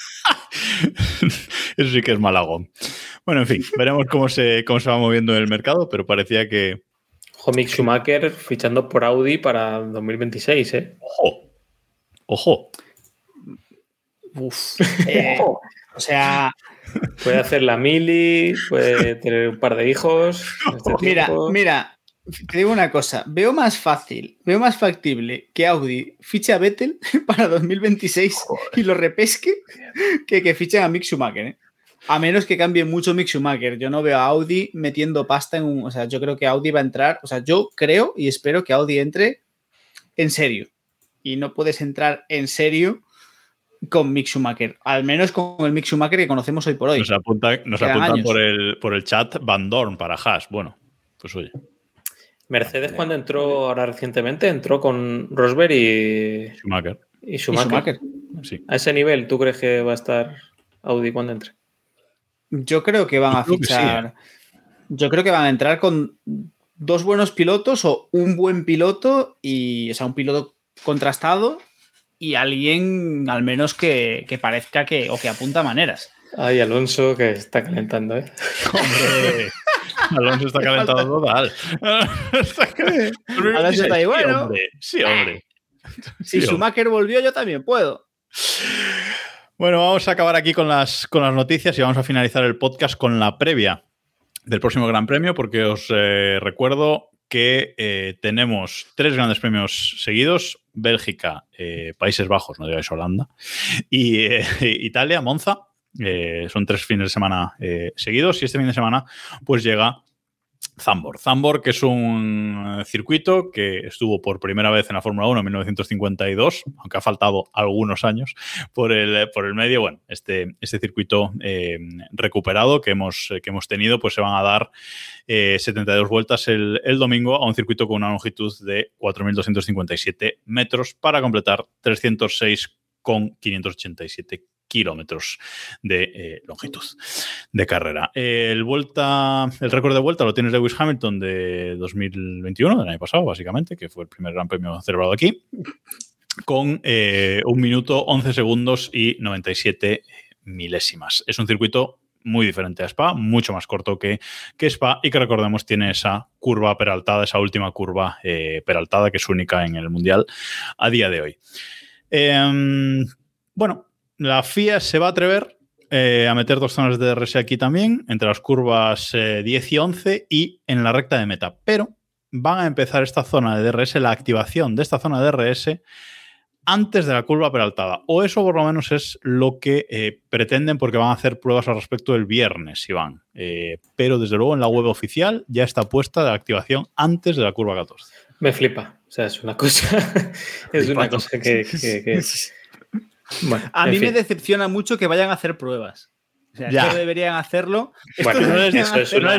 C: Eso sí que es malagón. Bueno, en fin, veremos cómo se, cómo se va moviendo en el mercado, pero parecía que.
E: Ojo, Mick Schumacher fichando por Audi para 2026, ¿eh?
C: Ojo. Ojo.
D: Uf, eh, o sea,
E: Puede hacer la mili, puede tener un par de hijos. este
D: mira, mira, te digo una cosa, veo más fácil, veo más factible que Audi fiche a Vettel para 2026 y lo repesque que que fichen a Mick Schumacher, ¿eh? A menos que cambie mucho Mick Schumacher. Yo no veo a Audi metiendo pasta en un. O sea, yo creo que Audi va a entrar. O sea, yo creo y espero que Audi entre en serio. Y no puedes entrar en serio con Mick Schumacher. Al menos con el Mick Schumacher que conocemos hoy por hoy.
C: Nos apuntan por el, por el chat Van Dorn para Haas. Bueno, pues oye.
E: Mercedes cuando entró ahora recientemente, entró con Rosberg y
C: Schumacher.
E: y
D: Y
E: Schumacher.
C: Sí.
E: A ese nivel, ¿tú crees que va a estar Audi cuando entre?
D: Yo creo que van
C: Yo
D: a
C: sí,
D: fichar. Yo creo que van a entrar con dos buenos pilotos o un buen piloto y, o sea, un piloto contrastado y alguien al menos que, que parezca que o que apunta maneras.
E: Ay, Alonso que está calentando, ¿eh?
C: Hombre, Alonso está calentado total.
D: Alonso está ahí,
C: Sí,
D: bueno.
C: hombre. Sí, hombre.
D: Si
C: Sí,
D: Schumacher volvió, yo también puedo.
C: Bueno, vamos a acabar aquí con las, con las noticias y vamos a finalizar el podcast con la previa del próximo Gran Premio, porque os eh, recuerdo que eh, tenemos tres grandes premios seguidos: Bélgica, eh, Países Bajos, no digáis Holanda, y eh, Italia, Monza. Eh, son tres fines de semana eh, seguidos y este fin de semana pues llega Zambor. Zambor, que es un eh, circuito que estuvo por primera vez en la Fórmula 1 en 1952, aunque ha faltado algunos años por el, por el medio. Bueno, este, este circuito recuperado que hemos, que hemos tenido, pues se van a dar eh, 72 vueltas el, el domingo a un circuito con una longitud de 4.257 metros para completar 306,587 kilómetros de eh, longitud de carrera. El vuelta, el récord de vuelta lo tienes Lewis Hamilton de 2021, del año pasado, básicamente, que fue el primer gran premio celebrado aquí, con eh, un minuto 11 segundos y 97 milésimas. Es un circuito muy diferente a Spa, mucho más corto que, que Spa y que recordemos tiene esa curva peraltada, esa última curva eh, peraltada que es única en el Mundial a día de hoy. Eh, bueno, la FIA se va a atrever eh, a meter dos zonas de DRS aquí también, entre las curvas eh, 10 y 11 y en la recta de meta. Pero van a empezar esta zona de DRS, la activación de esta zona de DRS antes de la curva peraltada. O eso por lo menos es lo que eh, pretenden porque van a hacer pruebas al respecto el viernes, Iván. Eh, pero desde luego en la web oficial ya está puesta la activación antes de la curva 14.
E: Me flipa. O sea, es una cosa. es una cosa que. que- que- Bueno,
D: A mí me decepciona mucho que vayan a hacer pruebas. O sea,
C: Ya.
D: esto deberían hacerlo.
E: Bueno, eso es una-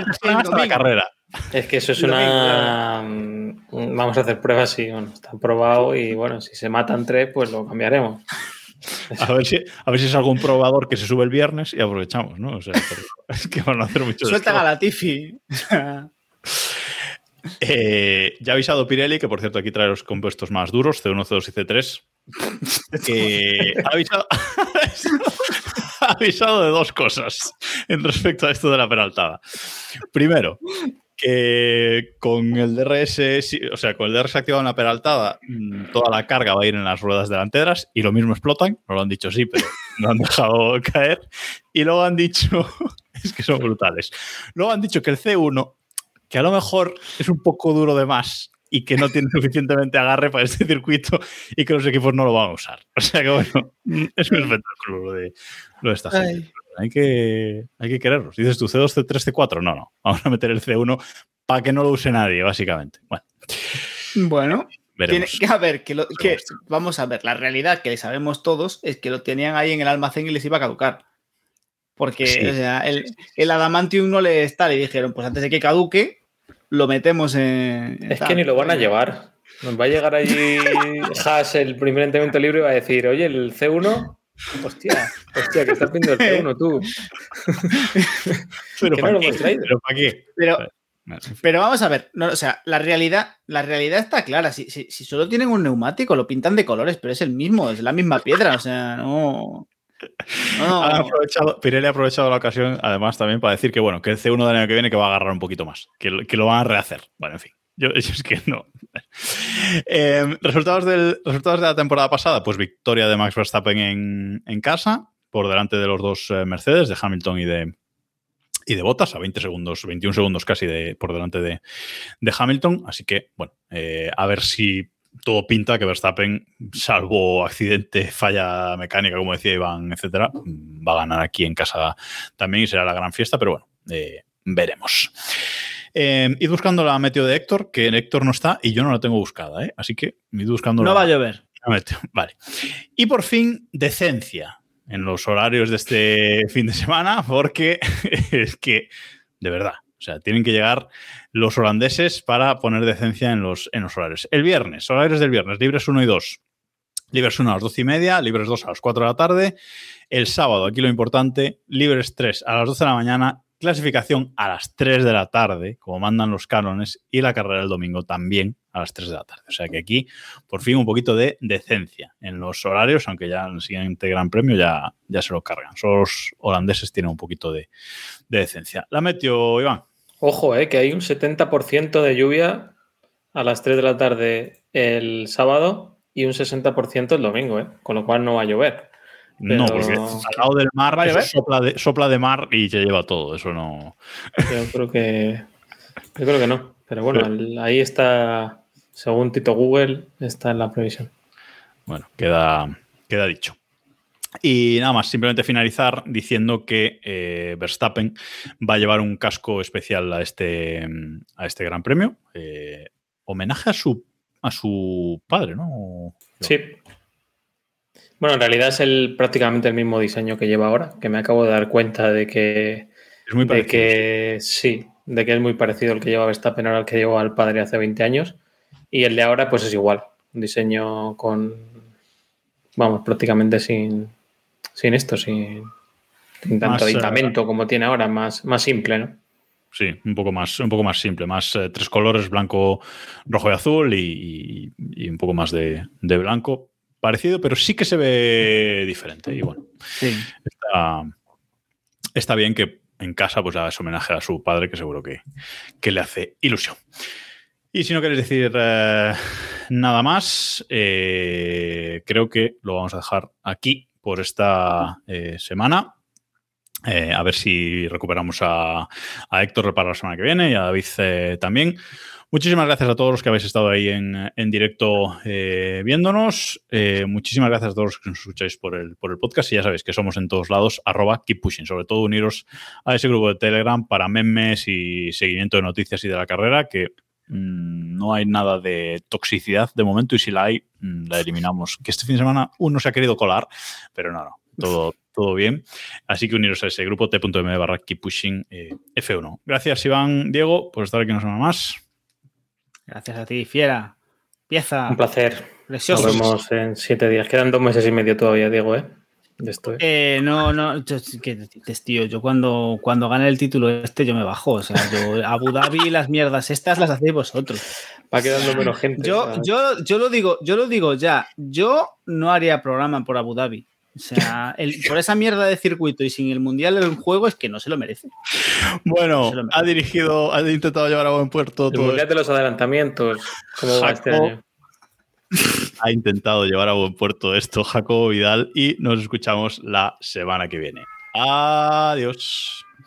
C: la carrera.
E: Es que eso es una. mm, Vamos a hacer pruebas y bueno, está probado y bueno, si se matan tres, pues lo cambiaremos.
C: A ver, si, a ver si es algún probador que se sube el viernes y aprovechamos, ¿no? O sea, es que van a hacer mucho
D: Sueltan a la Tifi.
C: Eh, ya ha avisado Pirelli, que por cierto aquí trae los compuestos más duros, C1, C2 y C3. que ha avisado, ha avisado de dos cosas en respecto a esto de la peraltada. Primero, que con el DRS, o sea, con el DRS activado en la peraltada, mm, toda la carga va a ir en las ruedas delanteras y lo mismo explotan. No lo han dicho sí, pero no han dejado caer. Y luego han dicho, es que son brutales. Luego han dicho que el C1 que a lo mejor es un poco duro de más y que no tiene suficientemente agarre para este circuito y que los equipos no lo van a usar. O sea que bueno, es un espectáculo lo de, lo de esta gente. Hay que, hay que quererlos. Dices tú C2, C3, C4. No, no. Vamos a meter el C1 para que no lo use nadie, básicamente. Bueno,
D: Bueno, tiene,
C: veremos.
D: que a ver, que, lo- que- vamos a ver, la realidad que sabemos todos es que lo tenían ahí en el almacén y les iba a caducar. Porque
C: Sí.
D: o sea, el, el adamantium no le está, le dijeron, pues antes de que caduque, lo metemos en. en
E: Es
D: tal.
E: que ni lo van a llevar. Nos va a llegar allí Haas, el primer entrenamiento libre, y va a decir, oye, el C1. Hostia, hostia, que estás viendo el C1 tú.
C: Pero ¿para
E: no
C: qué? ¿Pero para qué?
D: Pero,
C: Bueno, en fin.
D: pero vamos a ver, no, o sea, la realidad, la realidad está clara. Si, si- si solo tienen un neumático, lo pintan de colores, pero es el mismo, es la misma piedra, o sea, no. No.
C: Han aprovechado, Pirelli ha aprovechado la ocasión, además, también para decir que, bueno, que el C1 del año que viene que va a agarrar un poquito más, que, lo- que lo van a rehacer. Bueno, en fin. Yo, yo es que no. Eh, resultados, del, resultados de la temporada pasada, pues victoria de Max Verstappen en, en casa, por delante de los dos eh, Mercedes, de Hamilton y de, y de Bottas, a 20 segundos, 21 segundos casi de, por delante de, de Hamilton. Así que, bueno, eh, a ver si todo pinta que Verstappen, salvo accidente, falla mecánica, como decía Iván, etcétera, va a ganar aquí en casa también y será la gran fiesta, pero bueno, eh, veremos. Eh, id buscando la meteo de Héctor, que Héctor no está y yo no la tengo buscada, ¿eh? así que id buscando
D: No
C: la-
D: va a llover.
C: la meteo. Vale. Y por fin, decencia en los horarios de este fin de semana, porque es que, de verdad, O sea, tienen que llegar los holandeses para poner decencia en los, en los horarios. El viernes, horarios del viernes, libres 1 y 2. Libres 1 a las 12 y media, libres 2 a las 4 de la tarde. El sábado, aquí lo importante, libres 3 a las 12 de la mañana, clasificación a las 3 de la tarde, como mandan los cánones, y la carrera del domingo también a las 3 de la tarde. O sea que aquí, por fin, un poquito de decencia en los horarios, aunque ya en el siguiente Gran Premio ya, ya se lo cargan. Solo los holandeses tienen un poquito de, de decencia. La metió Iván.
E: Ojo, eh, que hay un 70% de lluvia a las 3 de la tarde el sábado y un 60% el domingo, eh, con lo cual no va a llover.
C: No,
E: Pero-
C: porque al lado del mar
D: ¿Va a llover?
C: sopla, de, sopla de mar y se lleva todo. Eso no.
E: Yo creo que. Yo creo que no. Pero bueno, el- ahí está, según Tito Google, está en la previsión.
C: Bueno, queda, queda dicho. Y nada más, simplemente finalizar diciendo que eh, Verstappen va a llevar un casco especial a este, a este Gran Premio. Eh, homenaje a su, a su padre, ¿no?
E: Sí. Bueno, en realidad es el, prácticamente el mismo diseño que lleva ahora, que me acabo de dar cuenta de que,
C: Es muy
E: de
C: parecido.
E: que sí, de que es muy parecido al que lleva Verstappen ahora al que llevó al padre hace 20 años. Y el de ahora, pues es igual. Un diseño con, vamos, prácticamente sin, sin esto, sin, sin tanto
C: Más, eh,
E: aditamento como tiene ahora, más, más simple, ¿no?
C: Sí, un poco más, un poco más simple, más eh, tres colores, blanco, rojo y azul, y, y- y un poco más de, de blanco. Parecido, pero sí que se ve diferente. Y bueno,
D: Sí.
C: está, está bien que en casa pues haga ese homenaje a su padre, que seguro que, que le hace ilusión. Y si no queréis decir eh, nada más, eh, creo que lo vamos a dejar aquí por esta eh, semana. Eh, a ver si recuperamos a, a Héctor para la semana que viene y a David eh, también. Muchísimas gracias a todos los que habéis estado ahí en, en directo viéndonos. Muchísimas gracias a todos los que nos escucháis por el, por el podcast y ya sabéis que somos en todos lados, arroba keep pushing. Sobre todo uniros a ese grupo de Telegram para memes y seguimiento de noticias y de la carrera que no hay nada de toxicidad de momento y si la hay, mm, la eliminamos. Que este fin de semana uno se ha querido colar, pero no, no, todo, todo bien. Así que uniros a ese grupo t.m barra keep pushing eh, F1. Gracias Iván, Diego, por estar aquí una semana más.
D: Gracias a ti, fiera. Pieza.
E: Un placer.
D: Precioso.
E: Nos vemos en siete días. Quedan dos meses y medio todavía, Diego, ¿eh? De esto, ¿eh?
D: Eh, no, no, yo. Yo cuando, cuando gane el título este, yo me bajo. O sea, yo, Abu Dhabi, las mierdas estas las hacéis vosotros.
E: Va quedando menos gente.
D: Yo,
E: ¿sabes?
D: yo, yo lo digo, yo lo digo ya. Yo no haría programa por Abu Dhabi. O sea, el- por esa mierda de circuito y sin el mundial en juego es que no se lo merece.
C: Bueno,
D: Se lo merece.
C: ha dirigido, ha intentado llevar a buen puerto
E: El
C: todo
E: mundial de los adelantamientos. ¿Cómo va este año?
C: ha intentado llevar a buen puerto esto Jacobo Vidal y nos escuchamos la semana que viene. Adiós.